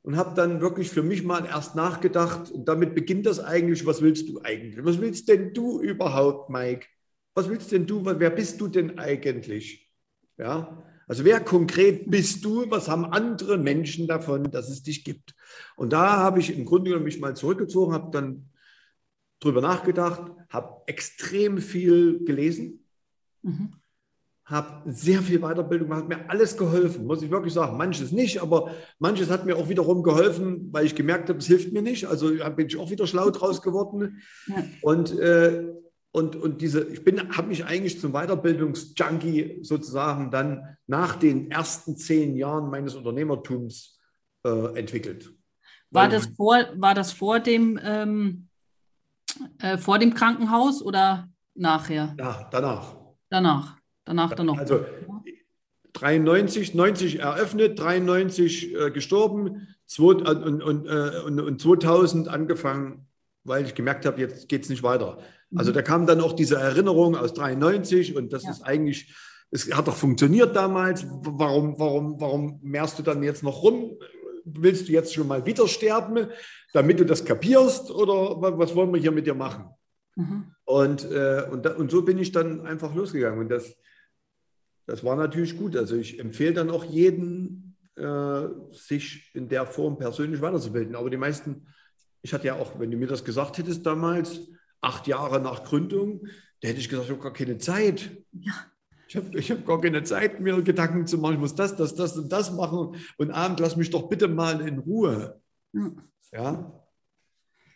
und habe dann wirklich für mich mal erst nachgedacht. Und damit beginnt das eigentlich. Was willst du eigentlich? Was willst denn du überhaupt, Mike? Was willst denn du? Wer bist du denn eigentlich? Ja. Also wer konkret bist du? Was haben andere Menschen davon, dass es dich gibt? Und da habe ich im Grunde genommen mich mal zurückgezogen, habe dann drüber nachgedacht, habe extrem viel gelesen. Mhm habe sehr viel Weiterbildung, hat mir alles geholfen, muss ich wirklich sagen. Manches nicht, aber manches hat mir auch wiederum geholfen, weil ich gemerkt habe, es hilft mir nicht. Also bin ich auch wieder schlau draus geworden. Ja. Und, äh, und, und diese, ich habe mich eigentlich zum Weiterbildungsjunkie sozusagen dann nach den ersten zehn Jahren meines Unternehmertums äh, entwickelt. War das, vor, war das vor dem, ähm, äh, vor dem Krankenhaus oder nachher? Ja, danach. Danach. Danach dann noch. Also 93, 90 eröffnet, 93 äh, gestorben zwei, äh, und, und, äh, und, und 2000 angefangen, weil ich gemerkt habe, jetzt geht es nicht weiter. Mhm. Also da kam dann auch diese Erinnerung aus 93 und das ja. ist eigentlich, es hat doch funktioniert damals. Warum, warum, warum mehrst du dann jetzt noch rum? willst du jetzt schon mal wieder sterben, damit du das kapierst oder was wollen wir hier mit dir machen? Mhm. Und, äh, und, da, und so bin ich dann einfach losgegangen. Und das, das war natürlich gut. Also ich empfehle dann auch jeden, äh, sich in der Form persönlich weiterzubilden. Aber die meisten, ich hatte ja auch, wenn du mir das gesagt hättest damals, acht Jahre nach Gründung, da hätte ich gesagt, ich habe gar keine Zeit. Ja. Ich habe ich hab gar keine Zeit, mir Gedanken zu machen, ich muss das, das, das und das machen und abends lass mich doch bitte mal in Ruhe. Ja. ja?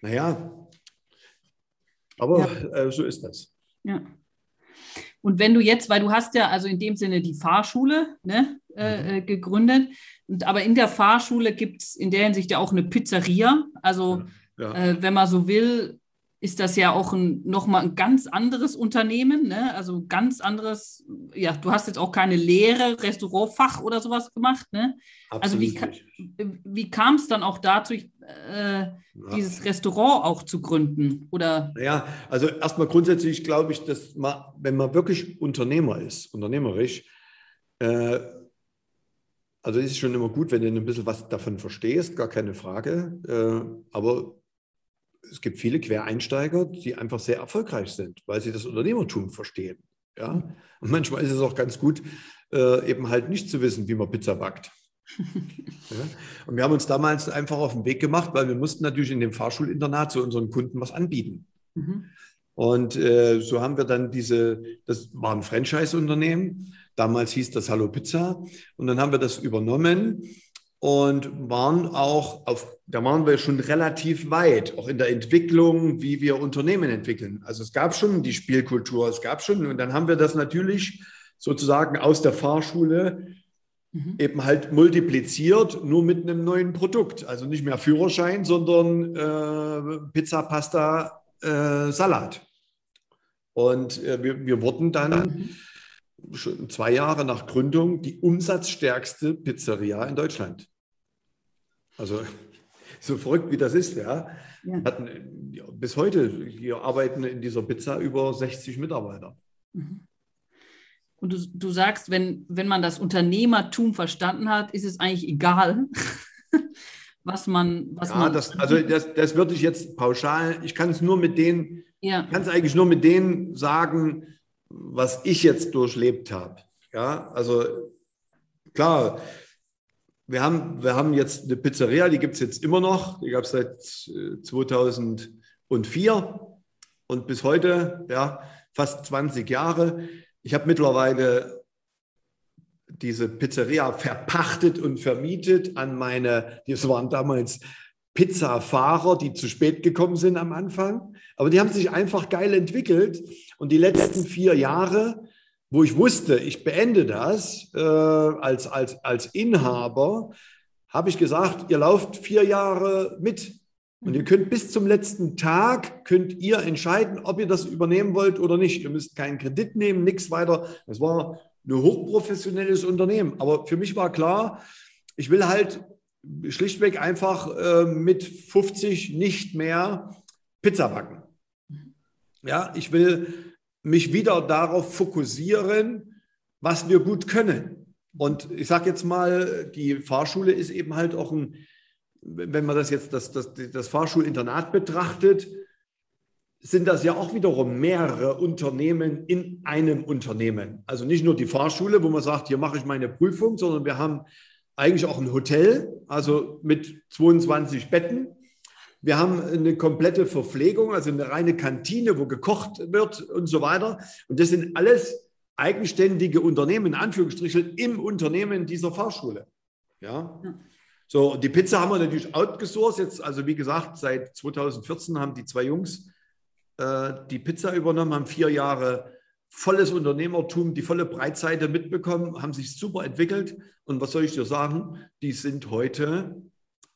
Naja, aber ja. äh, so ist das. Ja. Und wenn du jetzt, weil du hast ja also in dem Sinne die Fahrschule ne, äh, mhm. Äh, gegründet, und, aber in der Fahrschule gibt es in der Hinsicht ja auch eine Pizzeria. Also ja. äh, wenn man so will, ist das ja auch ein, nochmal ein ganz anderes Unternehmen, ne? also ganz anderes, ja, du hast jetzt auch keine Lehre, Restaurantfach oder sowas gemacht, ne? also wie, wie kam es dann auch dazu, äh, dieses Restaurant auch zu gründen? Oder? Ja, also erstmal grundsätzlich glaube ich, dass man, wenn man wirklich Unternehmer ist, unternehmerisch, äh, also ist es schon immer gut, wenn du ein bisschen was davon verstehst, gar keine Frage, äh, aber es gibt viele Quereinsteiger, die einfach sehr erfolgreich sind, weil sie das Unternehmertum verstehen. Ja? Und manchmal ist es auch ganz gut, äh, eben halt nicht zu wissen, wie man Pizza backt. Ja? Und wir haben uns damals einfach auf den Weg gemacht, weil wir mussten natürlich in dem Fahrschulinternat zu unseren Kunden was anbieten. Mhm. Und äh, so haben wir dann diese, das war ein Franchise-Unternehmen, damals hieß das Hallo Pizza. Und dann haben wir das übernommen und waren auch auf, da waren wir schon relativ weit, auch in der Entwicklung, wie wir Unternehmen entwickeln. Also es gab schon die Spielkultur, es gab schon, und dann haben wir das natürlich sozusagen aus der Fahrschule mhm. eben halt multipliziert, nur mit einem neuen Produkt. Also nicht mehr Führerschein, sondern äh, Pizza, Pasta, äh, Salat. Und äh, wir, wir wurden dann. Mhm schon zwei Jahre nach Gründung die umsatzstärkste Pizzeria in Deutschland. Also [laughs] so verrückt wie das ist, ja. ja. Hatten, bis heute, hier arbeiten in dieser Pizza über 60 Mitarbeiter. Mhm. Und du, du sagst, wenn, wenn man das Unternehmertum verstanden hat, ist es eigentlich egal, [laughs] was man. Was ja, man das, also das, das würde ich jetzt pauschal, ich kann es nur mit denen, ja. kann es eigentlich nur mit denen sagen, was ich jetzt durchlebt habe. Ja, also klar, wir haben, wir haben jetzt eine Pizzeria, die gibt es jetzt immer noch. Die gab es seit 2004 äh, und bis heute, ja, fast 20 Jahre. Ich habe mittlerweile diese Pizzeria verpachtet und vermietet an meine, das waren damals Pizzafahrer, die zu spät gekommen sind am Anfang. Aber die haben sich einfach geil entwickelt. Und die letzten vier Jahre wo ich wusste, ich beende das äh, als, als, als Inhaber, habe ich gesagt, ihr lauft vier Jahre mit. Und ihr könnt bis zum letzten Tag, könnt ihr entscheiden, ob ihr das übernehmen wollt oder nicht. Ihr müsst keinen Kredit nehmen, nichts weiter. Das war ein hochprofessionelles Unternehmen. Aber für mich war klar, ich will halt schlichtweg einfach äh, mit 50 nicht mehr Pizza backen. Ja, ich will mich wieder darauf fokussieren, was wir gut können. Und ich sage jetzt mal, die Fahrschule ist eben halt auch ein, wenn man das jetzt das, das, das Fahrschulinternat betrachtet, sind das ja auch wiederum mehrere Unternehmen in einem Unternehmen. Also nicht nur die Fahrschule, wo man sagt, hier mache ich meine Prüfung, sondern wir haben eigentlich auch ein Hotel, also mit 22 Betten. Wir haben eine komplette Verpflegung, also eine reine Kantine, wo gekocht wird und so weiter. Und das sind alles eigenständige Unternehmen, in Anführungsstrichen, im Unternehmen dieser Fahrschule. Ja. So, die Pizza haben wir natürlich outgesourced. Jetzt, also wie gesagt, seit 2014 haben die zwei Jungs äh, die Pizza übernommen, haben vier Jahre volles Unternehmertum, die volle Breitseite mitbekommen, haben sich super entwickelt. Und was soll ich dir sagen? Die sind heute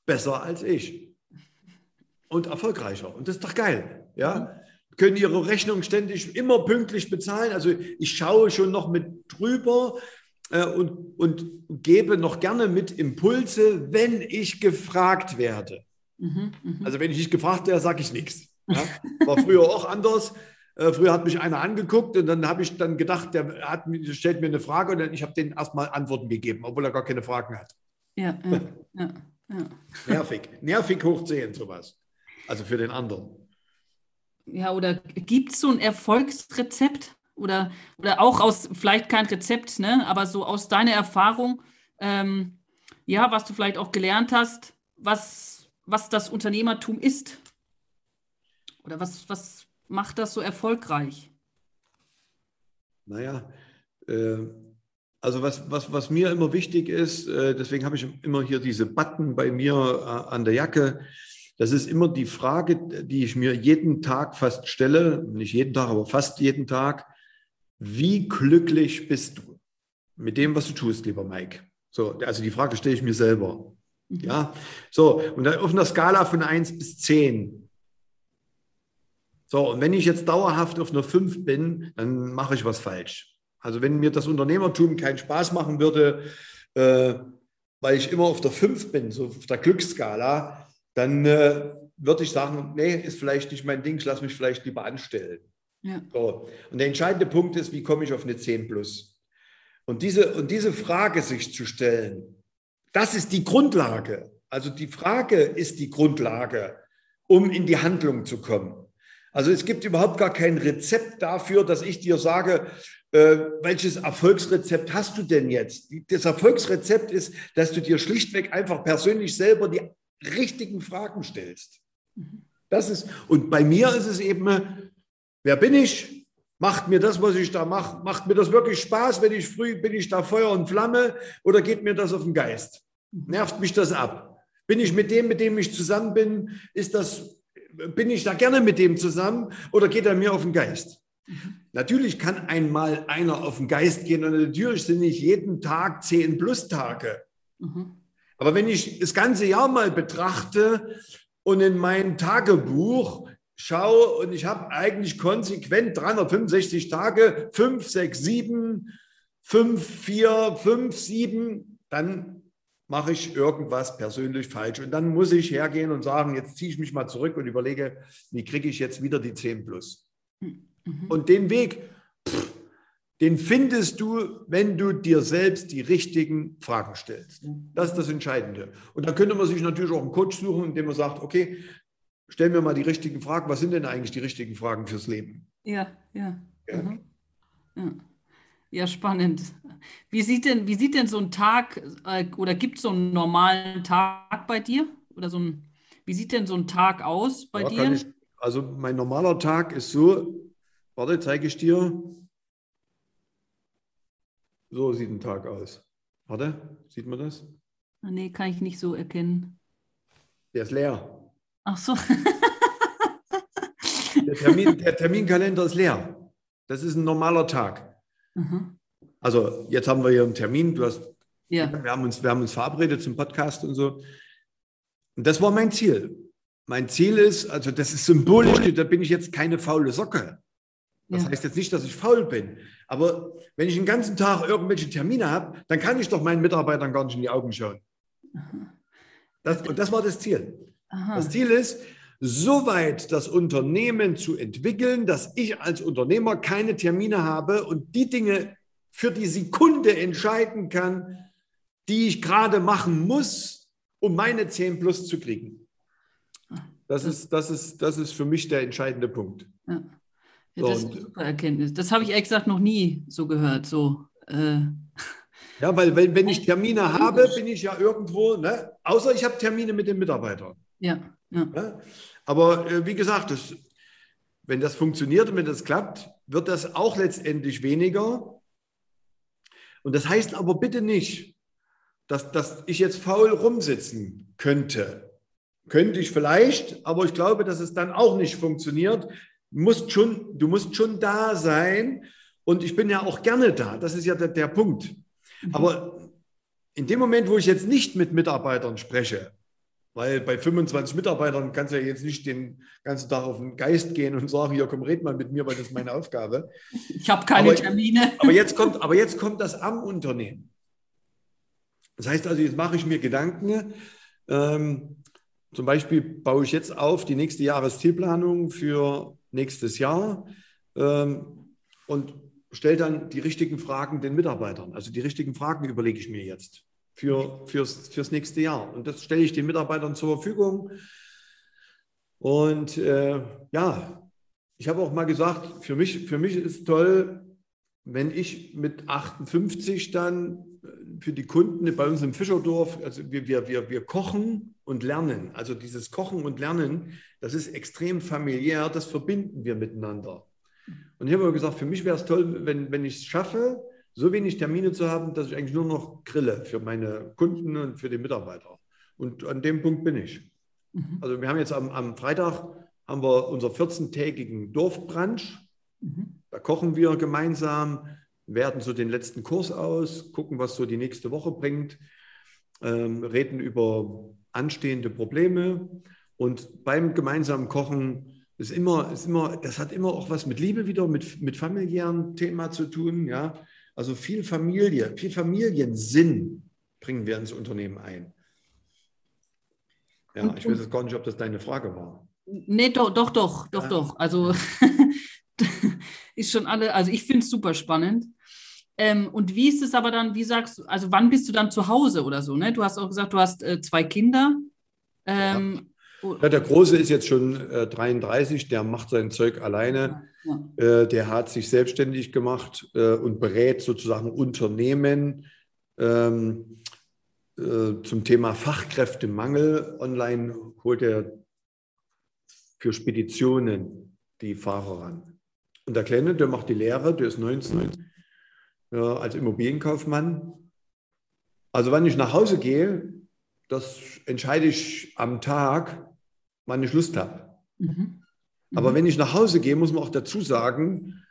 besser als ich und erfolgreicher. Und das ist doch geil. Ja? Können ihre Rechnung ständig immer pünktlich bezahlen. Also ich schaue schon noch mit drüber und, und gebe noch gerne mit Impulse, wenn ich gefragt werde. Mhm, mh. Also wenn ich nicht gefragt werde, sage ich nichts. Ja? War früher auch anders. Äh, früher hat mich einer angeguckt und dann habe ich dann gedacht, der hat, stellt mir eine Frage und dann, ich habe denen erstmal Antworten gegeben, obwohl er gar keine Fragen hat. Ja, ja, ja. Ja. Nervig, nervig hoch 10, sowas. Also für den anderen. Ja, oder gibt es so ein Erfolgsrezept? Oder, oder auch aus, vielleicht kein Rezept, ne? aber so aus deiner Erfahrung, ähm, ja, was du vielleicht auch gelernt hast, was, was das Unternehmertum ist? Oder was, was macht das so erfolgreich? Naja, äh, also was, was, was mir immer wichtig ist, äh, deswegen habe ich immer hier diese Button bei mir äh, an der Jacke. Das ist immer die Frage, die ich mir jeden Tag fast stelle, nicht jeden Tag, aber fast jeden Tag. Wie glücklich bist du mit dem, was du tust, lieber Mike? So, also die Frage stelle ich mir selber. Mhm. Ja, so, und dann auf einer Skala von 1 bis 10. So, und wenn ich jetzt dauerhaft auf einer 5 bin, dann mache ich was falsch. Also wenn mir das Unternehmertum keinen Spaß machen würde, äh, weil ich immer auf der 5 bin, so auf der Glücksskala, dann äh, würde ich sagen, nee, ist vielleicht nicht mein Ding, ich lasse mich vielleicht lieber anstellen. Ja. So. Und der entscheidende Punkt ist, wie komme ich auf eine 10 plus? Und diese, und diese Frage sich zu stellen, das ist die Grundlage. Also die Frage ist die Grundlage, um in die Handlung zu kommen. Also es gibt überhaupt gar kein Rezept dafür, dass ich dir sage, äh, welches Erfolgsrezept hast du denn jetzt? Das Erfolgsrezept ist, dass du dir schlichtweg einfach persönlich selber die richtigen Fragen stellst. Das ist, und bei mir ist es eben, wer bin ich? Macht mir das, was ich da mache, macht mir das wirklich Spaß, wenn ich früh, bin ich da Feuer und Flamme oder geht mir das auf den Geist? Nervt mich das ab? Bin ich mit dem, mit dem ich zusammen bin, ist das, bin ich da gerne mit dem zusammen oder geht er mir auf den Geist? Natürlich kann einmal einer auf den Geist gehen und natürlich sind nicht jeden Tag zehn Plus-Tage. Mhm. Aber wenn ich das ganze Jahr mal betrachte und in mein Tagebuch schaue und ich habe eigentlich konsequent 365 Tage, 5, 6, 7, 5, 4, 5, 7, dann mache ich irgendwas persönlich falsch. Und dann muss ich hergehen und sagen, jetzt ziehe ich mich mal zurück und überlege, wie kriege ich jetzt wieder die 10 plus. Mhm. Und den Weg, pff, den findest du, wenn du dir selbst die richtigen Fragen stellst. Das ist das Entscheidende. Und dann könnte man sich natürlich auch einen Coach suchen, indem man sagt, okay, stell mir mal die richtigen Fragen. Was sind denn eigentlich die richtigen Fragen fürs Leben? Ja, ja. Ja, mhm. ja. ja spannend. Wie sieht, denn, wie sieht denn so ein Tag äh, oder gibt es so einen normalen Tag bei dir? Oder so ein, wie sieht denn so ein Tag aus bei ja, dir? Ich, also mein normaler Tag ist so, warte, zeige ich dir. So sieht ein Tag aus. Warte, sieht man das? Ah, nee, kann ich nicht so erkennen. Der ist leer. Ach so. der, Termin, der Terminkalender ist leer. Das ist ein normaler Tag. Mhm. Also jetzt haben wir hier einen Termin. Du hast, ja. wir, haben uns, wir haben uns verabredet zum Podcast und so. Und das war mein Ziel. Mein Ziel ist, also das ist symbolisch, da bin ich jetzt keine faule Socke. Das ja. heißt jetzt nicht, dass ich faul bin. Aber wenn ich den ganzen Tag irgendwelche Termine habe, dann kann ich doch meinen Mitarbeitern gar nicht in die Augen schauen. Das, und das war das Ziel. Aha. Das Ziel ist, so weit das Unternehmen zu entwickeln, dass ich als Unternehmer keine Termine habe und die Dinge für die Sekunde entscheiden kann, die ich gerade machen muss, um meine 10 plus zu kriegen. Ah. Das ist, das ist, das ist für mich der entscheidende Punkt. Ja. Ja, das ist eine super Erkenntnis. Das habe ich ehrlich gesagt noch nie so gehört. So, äh. [laughs] Ja, weil wenn, wenn ich [laughs] Termine habe, bin ich ja irgendwo, ne? außer ich habe Termine mit den Mitarbeitern. Ja. ja. Aber äh, wie gesagt, das, wenn das funktioniert und wenn das klappt, wird das auch letztendlich weniger. Und das heißt aber bitte nicht, dass, dass ich jetzt faul rumsitzen könnte. Könnte ich vielleicht, aber ich glaube, dass es dann auch nicht funktioniert, musst schon, du musst schon da sein. Und ich bin ja auch gerne da. Das ist ja der, der Punkt. Mhm. Aber in dem Moment, wo ich jetzt nicht mit Mitarbeitern spreche, weil bei 25 Mitarbeitern kannst du ja jetzt nicht den ganzen Tag auf den Geist gehen und sagen, hier komm, red mal mit mir, weil das ist meine Aufgabe. Ich habe keine aber, Termine. [laughs] Aber jetzt, kommt, aber jetzt kommt das am Unternehmen. Das heißt also, jetzt mache ich mir Gedanken. Ähm, zum Beispiel baue ich jetzt auf die nächste Jahreszielplanung für nächstes Jahr ähm, und stelle dann die richtigen Fragen den Mitarbeitern. Also die richtigen Fragen überlege ich mir jetzt. Für, fürs, fürs nächste Jahr. Und das stelle ich den Mitarbeitern zur Verfügung. Und äh, ja, ich habe auch mal gesagt, für mich, für mich ist toll, wenn ich mit 58 dann äh, für die Kunden bei uns im Fischerdorf, also wir, wir, wir, wir kochen und lernen. Also dieses Kochen und Lernen, das ist extrem familiär, das verbinden wir miteinander. Und ich habe gesagt, für mich wäre es toll, wenn, wenn ich es schaffe, so wenig Termine zu haben, dass ich eigentlich nur noch grille für meine Kunden und für die Mitarbeiter. Und an dem Punkt bin ich. Mhm. Also wir haben jetzt am, am Freitag haben wir unser 14-tägigen Dorfbrunch. Mhm. Da kochen wir gemeinsam, werten so den letzten Kurs aus, gucken, was so die nächste Woche bringt, ähm, reden über anstehende Probleme. Und beim gemeinsamen Kochen ist immer, ist immer, das hat immer auch was mit Liebe wieder, mit, mit familiären Thema zu tun. Ja? Also viel Familie, viel Familiensinn bringen wir ins Unternehmen ein. Ja, ich weiß jetzt gar nicht, ob das deine Frage war. Nee, doch, doch, doch, doch, ja. doch. Also [laughs] ist schon alle, also ich finde es super spannend. Ähm, und wie ist es aber dann, wie sagst du, also wann bist du dann zu Hause oder so? Ne? Du hast auch gesagt, du hast äh, zwei Kinder. Ähm, ja. Ja. der Große ist jetzt schon äh, 33, der macht sein Zeug alleine. Ja. Äh, der hat sich selbstständig gemacht äh, und berät sozusagen Unternehmen. Ähm, äh, zum Thema Fachkräftemangel. Online holt er für Speditionen die Fahrer ran. Und der Kleine, der macht die Lehre, der ist 19, äh, als Immobilienkaufmann. Also wenn ich nach Hause gehe, das entscheide ich am Tag, wann ich Lust habe. Mhm. Aber mhm. wenn ich nach Hause gehe, muss man auch dazu sagen,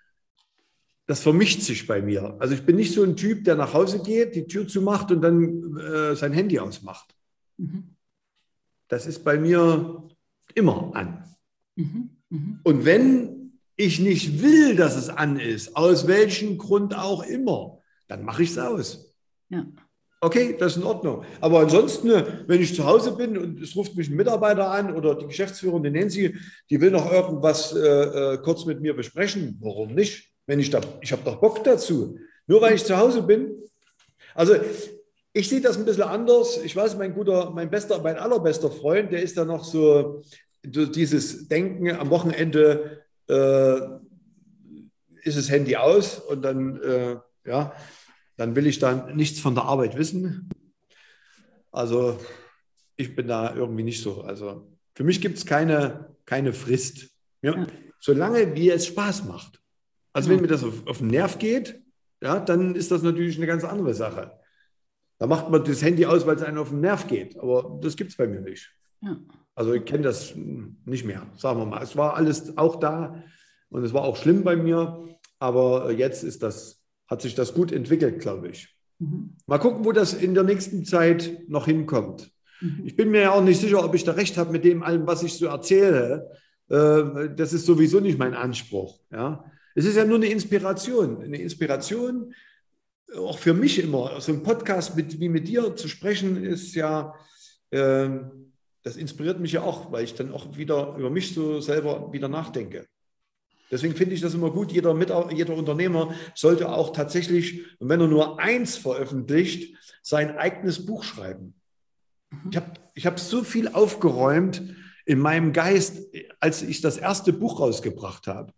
das vermischt sich bei mir. Also ich bin nicht so ein Typ, der nach Hause geht, die Tür zumacht und dann äh, sein Handy ausmacht. Mhm. Das ist bei mir immer an. Mhm. Mhm. Und wenn ich nicht will, dass es an ist, aus welchem Grund auch immer, dann mache ich es aus. Ja. Okay, das ist in Ordnung. Aber ansonsten, wenn ich zu Hause bin und es ruft mich ein Mitarbeiter an oder die Geschäftsführerin, die Nancy, die will noch irgendwas äh, äh kurz mit mir besprechen, warum nicht? Wenn ich da, ich habe doch Bock dazu. Nur weil ich zu Hause bin. Also ich sehe das ein bisschen anders. Ich weiß, mein guter, mein bester, mein allerbester Freund, der ist da noch so, so dieses Denken am Wochenende äh, ist das Handy aus und dann, äh, ja, dann will ich dann nichts von der Arbeit wissen. Also ich bin da irgendwie nicht so. Also für mich gibt es keine, keine Frist. Ja? Solange wie es Spaß macht. Also wenn mir das auf, auf den Nerv geht, ja, dann ist das natürlich eine ganz andere Sache. Da macht man das Handy aus, weil es einem auf den Nerv geht. Aber das gibt es bei mir nicht. Ja. Also ich kenne das nicht mehr, sagen wir mal. Es war alles auch da und es war auch schlimm bei mir. Aber jetzt ist das, hat sich das gut entwickelt, glaube ich. Mhm. Mal gucken, wo das in der nächsten Zeit noch hinkommt. Mhm. Ich bin mir ja auch nicht sicher, ob ich da recht habe mit dem allem, was ich so erzähle. Äh, das ist sowieso nicht mein Anspruch. Ja? Es ist ja nur eine Inspiration. Eine Inspiration, auch für mich immer. So ein Podcast mit, wie mit dir zu sprechen, ist ja, äh, das inspiriert mich ja auch, weil ich dann auch wieder über mich so selber wieder nachdenke. Deswegen finde ich das immer gut. Jeder, jeder Unternehmer sollte auch tatsächlich, wenn er nur eins veröffentlicht, sein eigenes Buch schreiben. Mhm. Ich habe ich hab so viel aufgeräumt in meinem Geist, als ich das erste Buch rausgebracht habe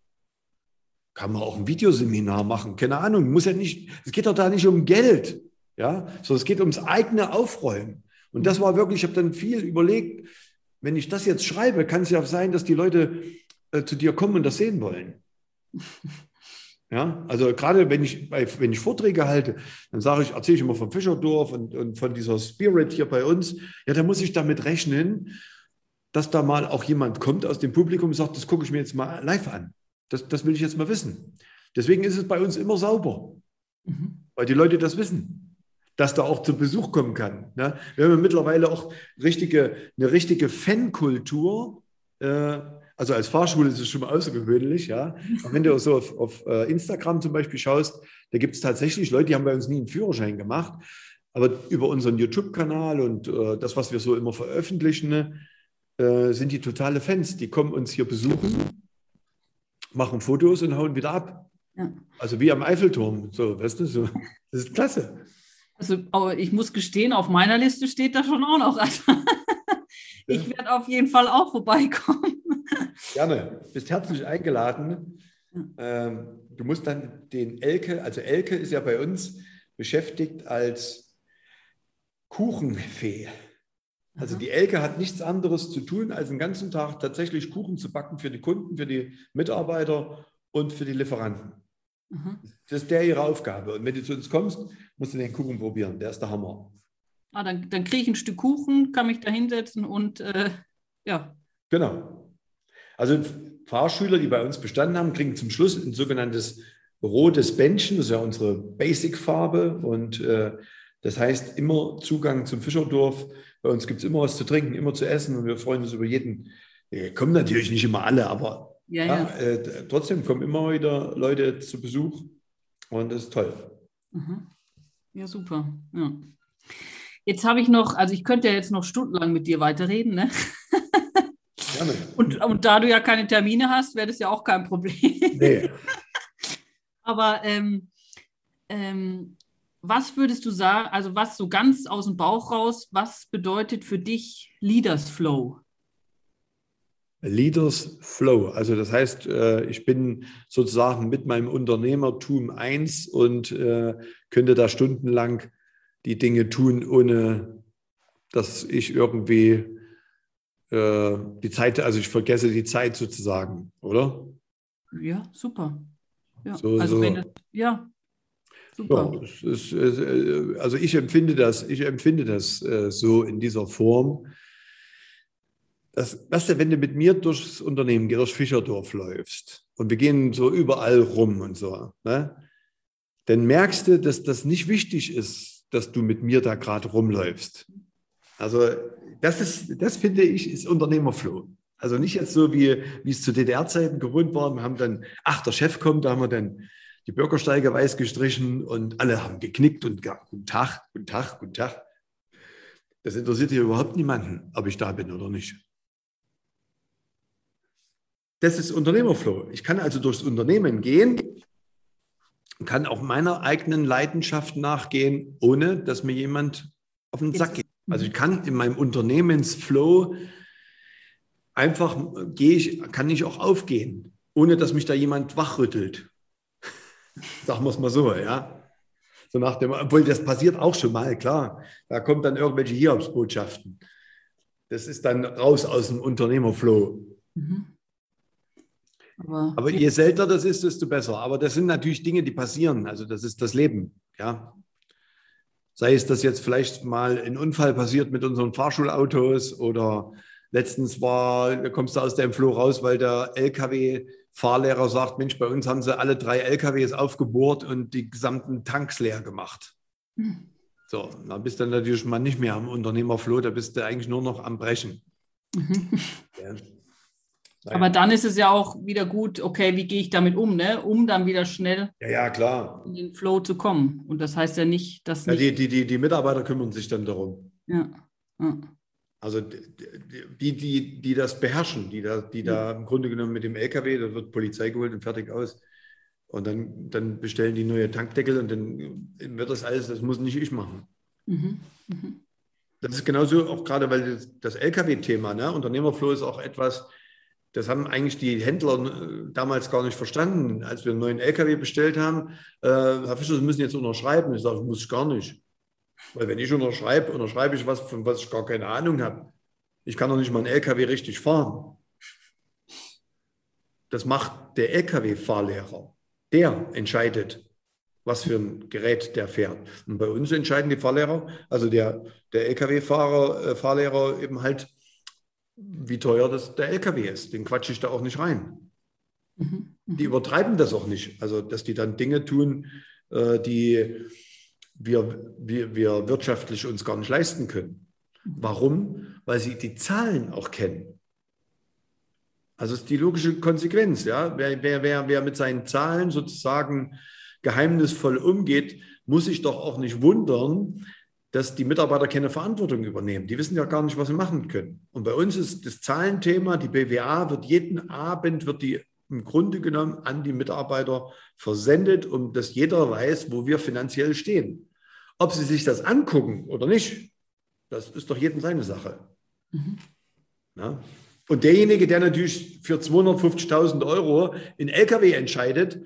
kann man auch ein Videoseminar machen, keine Ahnung, muss ja nicht, es geht doch da nicht um Geld, ja, sondern es geht ums eigene Aufräumen. Und das war wirklich, ich habe dann viel überlegt, wenn ich das jetzt schreibe, kann es ja sein, dass die Leute äh, zu dir kommen und das sehen wollen. Ja, also gerade wenn ich, wenn ich Vorträge halte, dann sage ich, erzähle ich immer vom Fischerdorf und, und von dieser Spirit hier bei uns. Ja, da muss ich damit rechnen, dass da mal auch jemand kommt aus dem Publikum und sagt, das gucke ich mir jetzt mal live an. Das, das will ich jetzt mal wissen. Deswegen ist es bei uns immer sauber, mhm. weil die Leute das wissen, dass da auch zu Besuch kommen kann. Ne? Wir haben mittlerweile auch richtige, eine richtige Fankultur. Äh, also als Fahrschule ist es schon mal außergewöhnlich, ja. Aber wenn du so auf, auf äh, Instagram zum Beispiel schaust, da gibt es tatsächlich Leute, die haben bei uns nie einen Führerschein gemacht, aber über unseren YouTube-Kanal und äh, das, was wir so immer veröffentlichen, äh, sind die totale Fans. Die kommen uns hier besuchen machen Fotos und hauen wieder ab. Ja. Also wie am Eiffelturm, so, weißt du, so. Das ist klasse. Also ich muss gestehen, auf meiner Liste steht da schon auch noch. [laughs] Ich werde auf jeden Fall auch vorbeikommen. Gerne. Bist herzlich eingeladen. Ähm, du musst dann den Elke, also Elke ist ja bei uns beschäftigt als Kuchenfee. Also die Elke hat nichts anderes zu tun, als den ganzen Tag tatsächlich Kuchen zu backen für die Kunden, für die Mitarbeiter und für die Lieferanten. Mhm. Das ist der ihre Aufgabe. Und wenn du zu uns kommst, musst du den Kuchen probieren. Der ist der Hammer. Ah, dann, dann kriege ich ein Stück Kuchen, kann mich da hinsetzen und äh, ja. Genau. Also Fahrschüler, die bei uns bestanden haben, kriegen zum Schluss ein sogenanntes rotes Bändchen. Das ist ja unsere Basic-Farbe. Und äh, das heißt immer Zugang zum Fischerdorf. Bei uns gibt es immer was zu trinken, immer zu essen. Und wir freuen uns über jeden. Wir kommen natürlich nicht immer alle, aber ja, ja. Äh, trotzdem kommen immer wieder Leute zu Besuch. Und das ist toll. Mhm. Ja, super. Ja. Jetzt habe ich noch, also ich könnte ja jetzt noch stundenlang mit dir weiterreden, ne? Gerne. [laughs] Und, und da du ja keine Termine hast, wäre das ja auch kein Problem. Nee. [laughs] Aber ähm, ähm, was würdest du sagen, also was so ganz aus dem Bauch raus, was bedeutet für dich Leaders Flow? Leaders Flow. Also das heißt, äh, ich bin sozusagen mit meinem Unternehmertum eins und äh, könnte da stundenlang die Dinge tun, ohne dass ich irgendwie äh, die Zeit, also ich vergesse die Zeit sozusagen, oder? Ja, super. Ja, so, also so. wenn ja, super. Ja, ist, also ich empfinde das, ich empfinde das so in dieser Form das, weißt du, wenn du mit mir durchs Unternehmen, durchs Fischerdorf läufst und wir gehen so überall rum und so, ne, dann merkst du, dass das nicht wichtig ist, dass du mit mir da gerade rumläufst. Also das ist, das finde ich, ist Unternehmerflow. Also nicht jetzt so, wie, wie es zu DDR-Zeiten gewohnt war. Wir haben dann, ach, der Chef kommt, da haben wir dann die Bürgersteige weiß gestrichen und alle haben geknickt und gesagt, guten Tag, guten Tag, guten Tag. Das interessiert hier überhaupt niemanden, ob ich da bin oder nicht. Das ist Unternehmerflow. Ich kann also durchs Unternehmen gehen, kann auch meiner eigenen Leidenschaft nachgehen, ohne dass mir jemand auf den Sack geht. Also ich kann in meinem Unternehmensflow einfach gehe ich, kann ich auch aufgehen, ohne dass mich da jemand wachrüttelt. [laughs] Sagen wir es mal so, ja. So nach dem, obwohl das passiert auch schon mal, klar. Da kommen dann irgendwelche Hiobsbotschaften. Das ist dann raus aus dem Unternehmerflow. Mhm. Aber, Aber je seltener das ist, desto besser. Aber das sind natürlich Dinge, die passieren. Also das ist das Leben. Ja. Sei es, dass jetzt vielleicht mal ein Unfall passiert mit unseren Fahrschulautos oder letztens war, da kommst du aus dem Floh raus, weil der LKW-Fahrlehrer sagt, Mensch, bei uns haben sie alle drei LKWs aufgebohrt und die gesamten Tanks leer gemacht. Hm. So, da bist du natürlich mal nicht mehr am Unternehmerfloh, da bist du eigentlich nur noch am Brechen. Mhm. Ja. Aber dann ist es ja auch wieder gut, okay, wie gehe ich damit um, ne? um dann wieder schnell ja, ja, klar. in den Flow zu kommen. Und das heißt ja nicht, dass. Ja, die, die, die, die Mitarbeiter kümmern sich dann darum. Ja. ja. Also die, die, die das beherrschen, die da, die da im Grunde genommen mit dem LKW, da wird Polizei geholt und fertig aus. Und dann, dann bestellen die neue Tankdeckel und dann wird das alles, das muss nicht ich machen. Mhm. Mhm. Das ist genauso auch gerade, weil das, das Lkw-Thema, ne? Unternehmerflow ist auch etwas, das haben eigentlich die Händler äh, damals gar nicht verstanden, als wir einen neuen LKW bestellt haben. Äh, Herr Fischer, Sie müssen jetzt unterschreiben. Ich sage, muss ich gar nicht. Weil wenn ich unterschreibe, unterschreibe ich was, von was ich gar keine Ahnung habe. Ich kann doch nicht mal einen LKW richtig fahren. Das macht der LKW-Fahrlehrer. Der entscheidet, was für ein Gerät der fährt. Und bei uns entscheiden die Fahrlehrer, also der, der LKW-Fahrer, äh, Fahrlehrer eben halt, wie teuer das der LKW ist. Den quatsche ich da auch nicht rein. Mhm. Die übertreiben das auch nicht. Also, dass die dann Dinge tun, äh, die wir, wir, wir wirtschaftlich uns gar nicht leisten können. Warum? Weil sie die Zahlen auch kennen. Also ist die logische Konsequenz. Ja? Wer, wer, wer, wer mit seinen Zahlen sozusagen geheimnisvoll umgeht, muss sich doch auch nicht wundern, dass die Mitarbeiter keine Verantwortung übernehmen. Die wissen ja gar nicht, was sie machen können. Und bei uns ist das Zahlenthema, die BWA wird jeden Abend, wird die im Grunde genommen an die Mitarbeiter versendet, um dass jeder weiß, wo wir finanziell stehen. Ob sie sich das angucken oder nicht, das ist doch jedem seine Sache. Mhm. Ja? Und derjenige, der natürlich für 250.000 Euro in LKW entscheidet,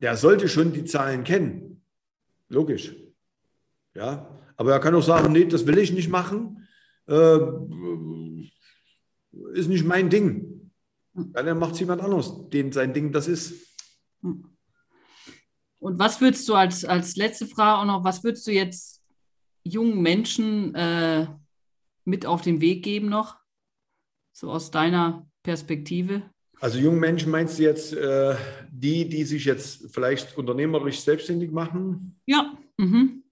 der sollte schon die Zahlen kennen. Logisch. Ja, aber er kann auch sagen, nee, das will ich nicht machen. Äh, ist nicht mein Ding. Dann macht es jemand anderes, den sein Ding das ist. Und was würdest du als, als letzte Frage auch noch, was würdest du jetzt jungen Menschen äh, mit auf den Weg geben noch? So aus deiner Perspektive? Also jungen Menschen meinst du jetzt äh, die, die sich jetzt vielleicht unternehmerisch selbstständig machen? Ja. Mhm.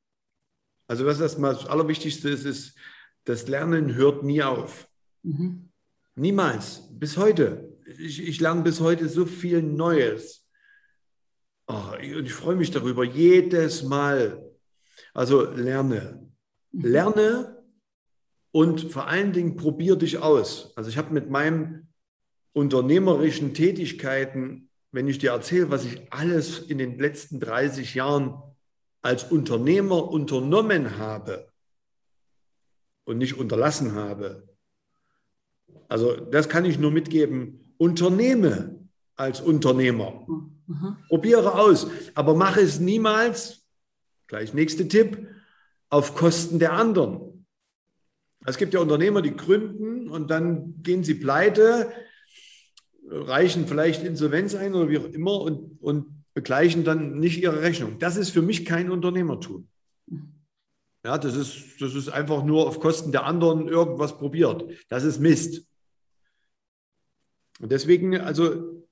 Also was erstmal das Allerwichtigste ist, ist, das Lernen hört nie auf. Mhm. Niemals. Bis heute. Ich, ich, lerne bis heute so viel Neues. Oh, und ich freue mich darüber jedes Mal. Also lerne. Mhm. Lerne und vor allen Dingen probier dich aus. Also ich habe mit meinen unternehmerischen Tätigkeiten, wenn ich dir erzähle, was ich alles in den letzten 30 Jahren als Unternehmer unternommen habe und nicht unterlassen habe. Also das kann ich nur mitgeben. Unternehme als Unternehmer. Mhm. Probiere aus, aber mache es niemals, gleich nächster Tipp, auf Kosten der anderen. Es gibt ja Unternehmer, die gründen und dann gehen sie pleite, reichen vielleicht Insolvenz ein oder wie auch immer und, und begleichen dann nicht ihre Rechnung. Das ist für mich kein Unternehmertum. Ja, das ist, das ist einfach nur auf Kosten der anderen irgendwas probiert. Das ist Mist. Und deswegen, also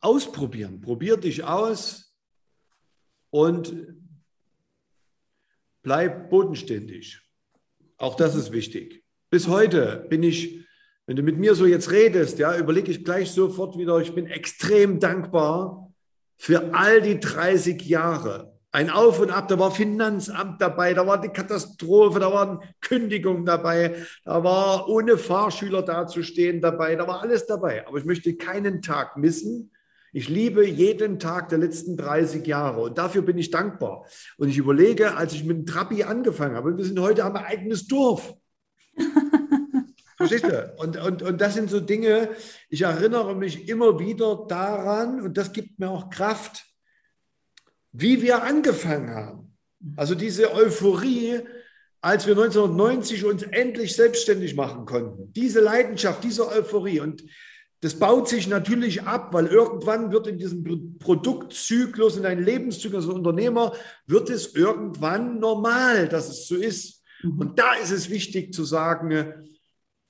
ausprobieren. Probier dich aus und bleib bodenständig. Auch das ist wichtig. Bis heute bin ich, wenn du mit mir so jetzt redest, ja, überlege ich gleich sofort wieder, ich bin extrem dankbar, für all die 30 Jahre. Ein Auf und Ab, da war Finanzamt dabei, da war die Katastrophe, da waren Kündigungen dabei, da war ohne Fahrschüler dazustehen dabei, da war alles dabei. Aber ich möchte keinen Tag missen. Ich liebe jeden Tag der letzten 30 Jahre und dafür bin ich dankbar. Und ich überlege, als ich mit dem Trabi angefangen habe, wir sind heute am eigenes Dorf. [laughs] Verstehst du? Und, und, und das sind so Dinge, ich erinnere mich immer wieder daran, und das gibt mir auch Kraft, wie wir angefangen haben. Also diese Euphorie, als wir 1990 uns endlich selbstständig machen konnten. Diese Leidenschaft, diese Euphorie. Und das baut sich natürlich ab, weil irgendwann wird in diesem Produktzyklus, in einem Lebenszyklus als Unternehmer, wird es irgendwann normal, dass es so ist. Mhm. Und da ist es wichtig zu sagen,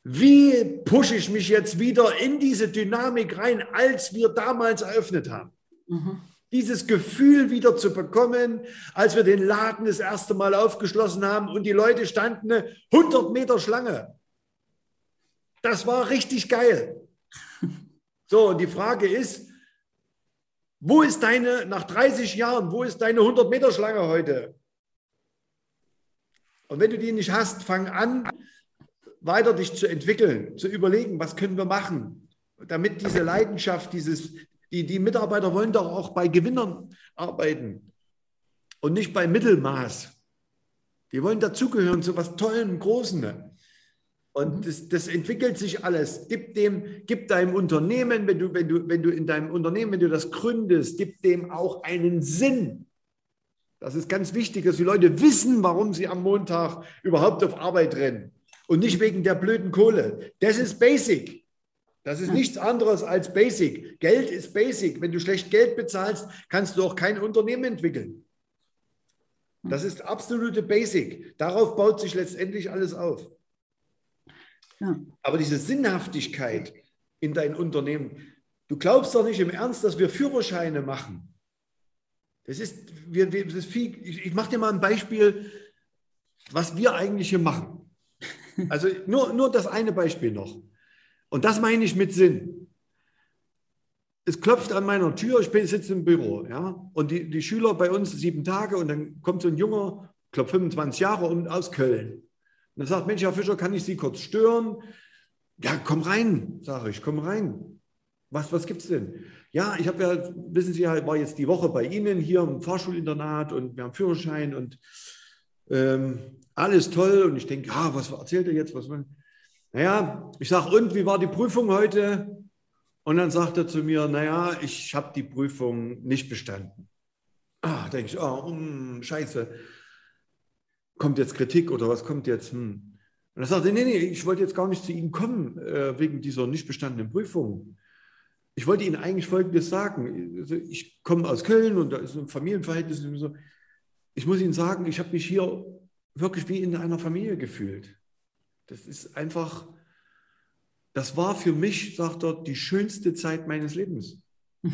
wie pushe ich mich jetzt wieder in diese Dynamik rein, als wir damals eröffnet haben? Mhm. Dieses Gefühl wieder zu bekommen, als wir den Laden das erste Mal aufgeschlossen haben und die Leute standen eine 100 Meter Schlange. Das war richtig geil. [laughs] So, und die Frage ist, wo ist deine, nach 30 Jahren, wo ist deine 100 Meter Schlange heute? Und wenn du die nicht hast, fang an, weiter dich zu entwickeln, zu überlegen, was können wir machen, damit diese Leidenschaft, dieses, die, die Mitarbeiter wollen doch auch bei Gewinnern arbeiten und nicht bei Mittelmaß. Die wollen dazugehören zu was Tollen, Großen. Und das, das, entwickelt sich alles. Gib dem, gib deinem Unternehmen, wenn du, wenn du, wenn du in deinem Unternehmen, wenn du das gründest, gib dem auch einen Sinn. Das ist ganz wichtig, dass die Leute wissen, warum sie am Montag überhaupt auf Arbeit rennen und nicht wegen der blöden Kohle. Das ist Basic. Das ist nichts anderes als Basic. Geld ist Basic. Wenn du schlecht Geld bezahlst, kannst du auch kein Unternehmen entwickeln. Das ist absolute Basic. Darauf baut sich letztendlich alles auf. Ja. Aber diese Sinnhaftigkeit in dein Unternehmen, du glaubst doch nicht im Ernst, dass wir Führerscheine machen. Das ist, wir, das ist viel, ich, ich mache dir mal ein Beispiel, was wir eigentlich hier machen. Also nur, nur das eine Beispiel noch. Und das meine ich mit Sinn. Es klopft an meiner Tür, ich sitze im Büro, ja, und die, die Schüler bei uns sieben Tage und dann kommt so ein Junger, ich glaube 25 Jahre und aus Köln. Und er sagt, Mensch, Herr Fischer, kann ich Sie kurz stören? Ja, komm rein, sage ich, komm rein. Was, was gibt es denn? Ja, ich habe ja, wissen Sie, war jetzt die Woche bei Ihnen hier im Fahrschulinternat und wir haben Führerschein und ähm, alles toll. Und ich denke, ja, was erzählt er jetzt? Was naja, ich sage, und wie war die Prüfung heute? Und dann sagt er zu mir, naja, ich habe die Prüfung nicht bestanden. Ah, denke ich, oh, um, scheiße. Kommt jetzt Kritik oder was kommt jetzt? Hm. Und er sagte, nee, nee, ich wollte jetzt gar nicht zu Ihnen kommen äh, wegen dieser nicht bestandenen Prüfung. Ich wollte Ihnen eigentlich Folgendes sagen. Also ich komme aus Köln und da ist ein Familienverhältnis. Ich muss Ihnen sagen, ich habe mich hier wirklich wie in einer Familie gefühlt. Das ist einfach, das war für mich, sagt er, die schönste Zeit meines Lebens. [laughs]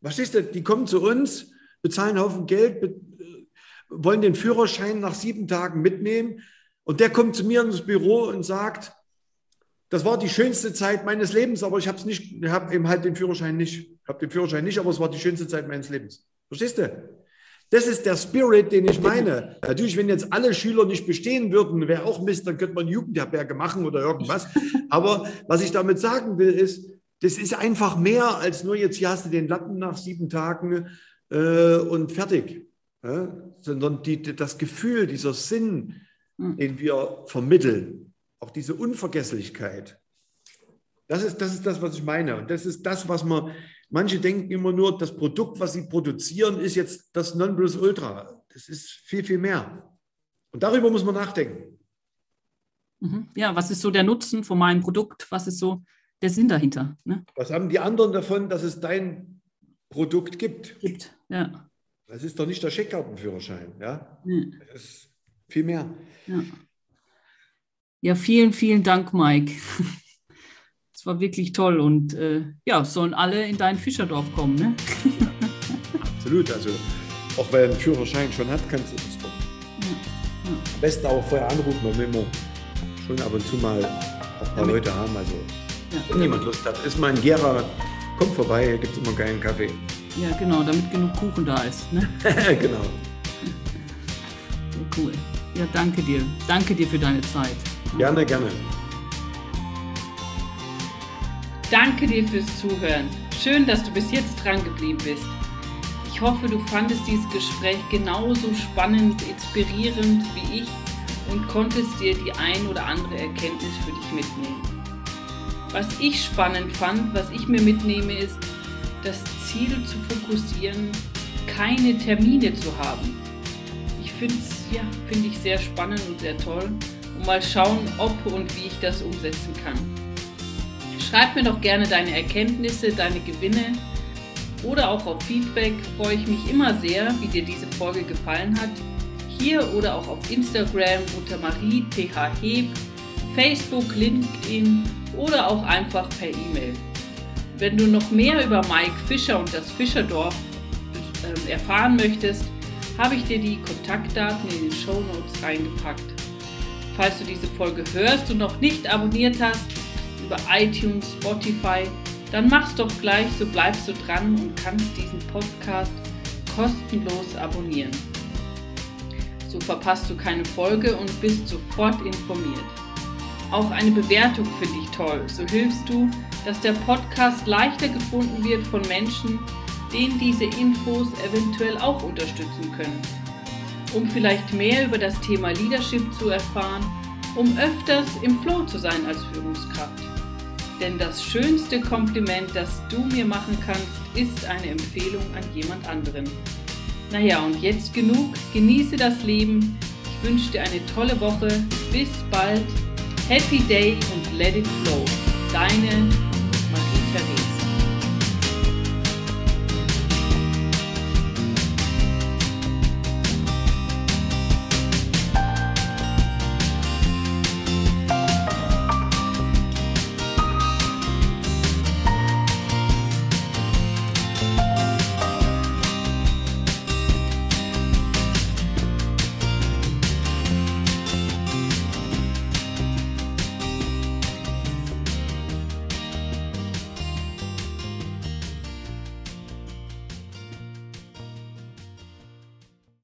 Was ist das? Die kommen zu uns, bezahlen einen Haufen Geld, wollen den Führerschein nach sieben Tagen mitnehmen und der kommt zu mir ins Büro und sagt, das war die schönste Zeit meines Lebens, aber ich habe es nicht, ich habe eben halt den Führerschein nicht, ich habe den Führerschein nicht, aber es war die schönste Zeit meines Lebens. Verstehst du? Das ist der Spirit, den ich meine. Natürlich, wenn jetzt alle Schüler nicht bestehen würden, wäre auch Mist, dann könnte man Jugendherberge machen oder irgendwas. [laughs] Aber was ich damit sagen will, ist, das ist einfach mehr als nur jetzt, hier hast du den Lappen nach sieben Tagen äh, und fertig. Ja? Sondern die, das Gefühl, dieser Sinn, hm. den wir vermitteln, auch diese Unvergesslichkeit, das ist, das ist das, was ich meine. Und das ist das, was man, manche denken immer nur, das Produkt, was sie produzieren, ist jetzt das Nonplusultra. Das ist viel, viel mehr. Und darüber muss man nachdenken. Mhm. Ja, was ist so der Nutzen von meinem Produkt? Was ist so der Sinn dahinter? Ne? Was haben die anderen davon, dass es dein Produkt gibt? Gibt, ja. Das ist doch nicht der Scheckkartenführerschein, ja? Mhm. Das ist viel mehr. Ja. ja, vielen, vielen Dank, Mike. Es war wirklich toll und äh, ja, sollen alle in dein Fischerdorf kommen, ne? Absolut, also auch wer einen Führerschein schon hat, kannst du das kommen. Ja, ja. Am besten auch vorher anrufen, weil wir schon ab und zu mal ein paar Leute haben. Also, wenn jemand Lust hat, ist mal ein Gera, kommt vorbei, gibt es immer einen geilen Kaffee. Ja, genau, damit genug Kuchen da ist. Ne? [laughs] genau. cool. Ja, danke dir. Danke dir für deine Zeit. Gerne, gerne. Danke dir fürs Zuhören. Schön, dass du bis jetzt dran geblieben bist. Ich hoffe, du fandest dieses Gespräch genauso spannend, inspirierend wie ich und konntest dir die ein oder andere Erkenntnis für dich mitnehmen. Was ich spannend fand, was ich mir mitnehme, ist, das Ziel zu fokussieren, keine Termine zu haben. Ich finde es ja, find sehr spannend und sehr toll und mal schauen, ob und wie ich das umsetzen kann. Schreib mir doch gerne deine Erkenntnisse, deine Gewinne oder auch auf Feedback. Freue ich mich immer sehr, wie dir diese Folge gefallen hat. Hier oder auch auf Instagram unter Marie TH Heb, Facebook, LinkedIn oder auch einfach per E-Mail. Wenn du noch mehr über Mike Fischer und das Fischerdorf äh, erfahren möchtest, habe ich dir die Kontaktdaten in den Show Notes reingepackt. Falls du diese Folge hörst und noch nicht abonniert hast, über iTunes, Spotify, dann mach's doch gleich, so bleibst du dran und kannst diesen Podcast kostenlos abonnieren. So verpasst du keine Folge und bist sofort informiert. Auch eine Bewertung finde ich toll. So hilfst du, dass der Podcast leichter gefunden wird von Menschen, denen diese Infos eventuell auch unterstützen können. Um vielleicht mehr über das Thema Leadership zu erfahren, um öfters im Flow zu sein als Führungskraft. Denn das schönste Kompliment, das du mir machen kannst, ist eine Empfehlung an jemand anderen. Naja, und jetzt genug. Genieße das Leben. Ich wünsche dir eine tolle Woche. Bis bald. Happy Day und let it flow. Deine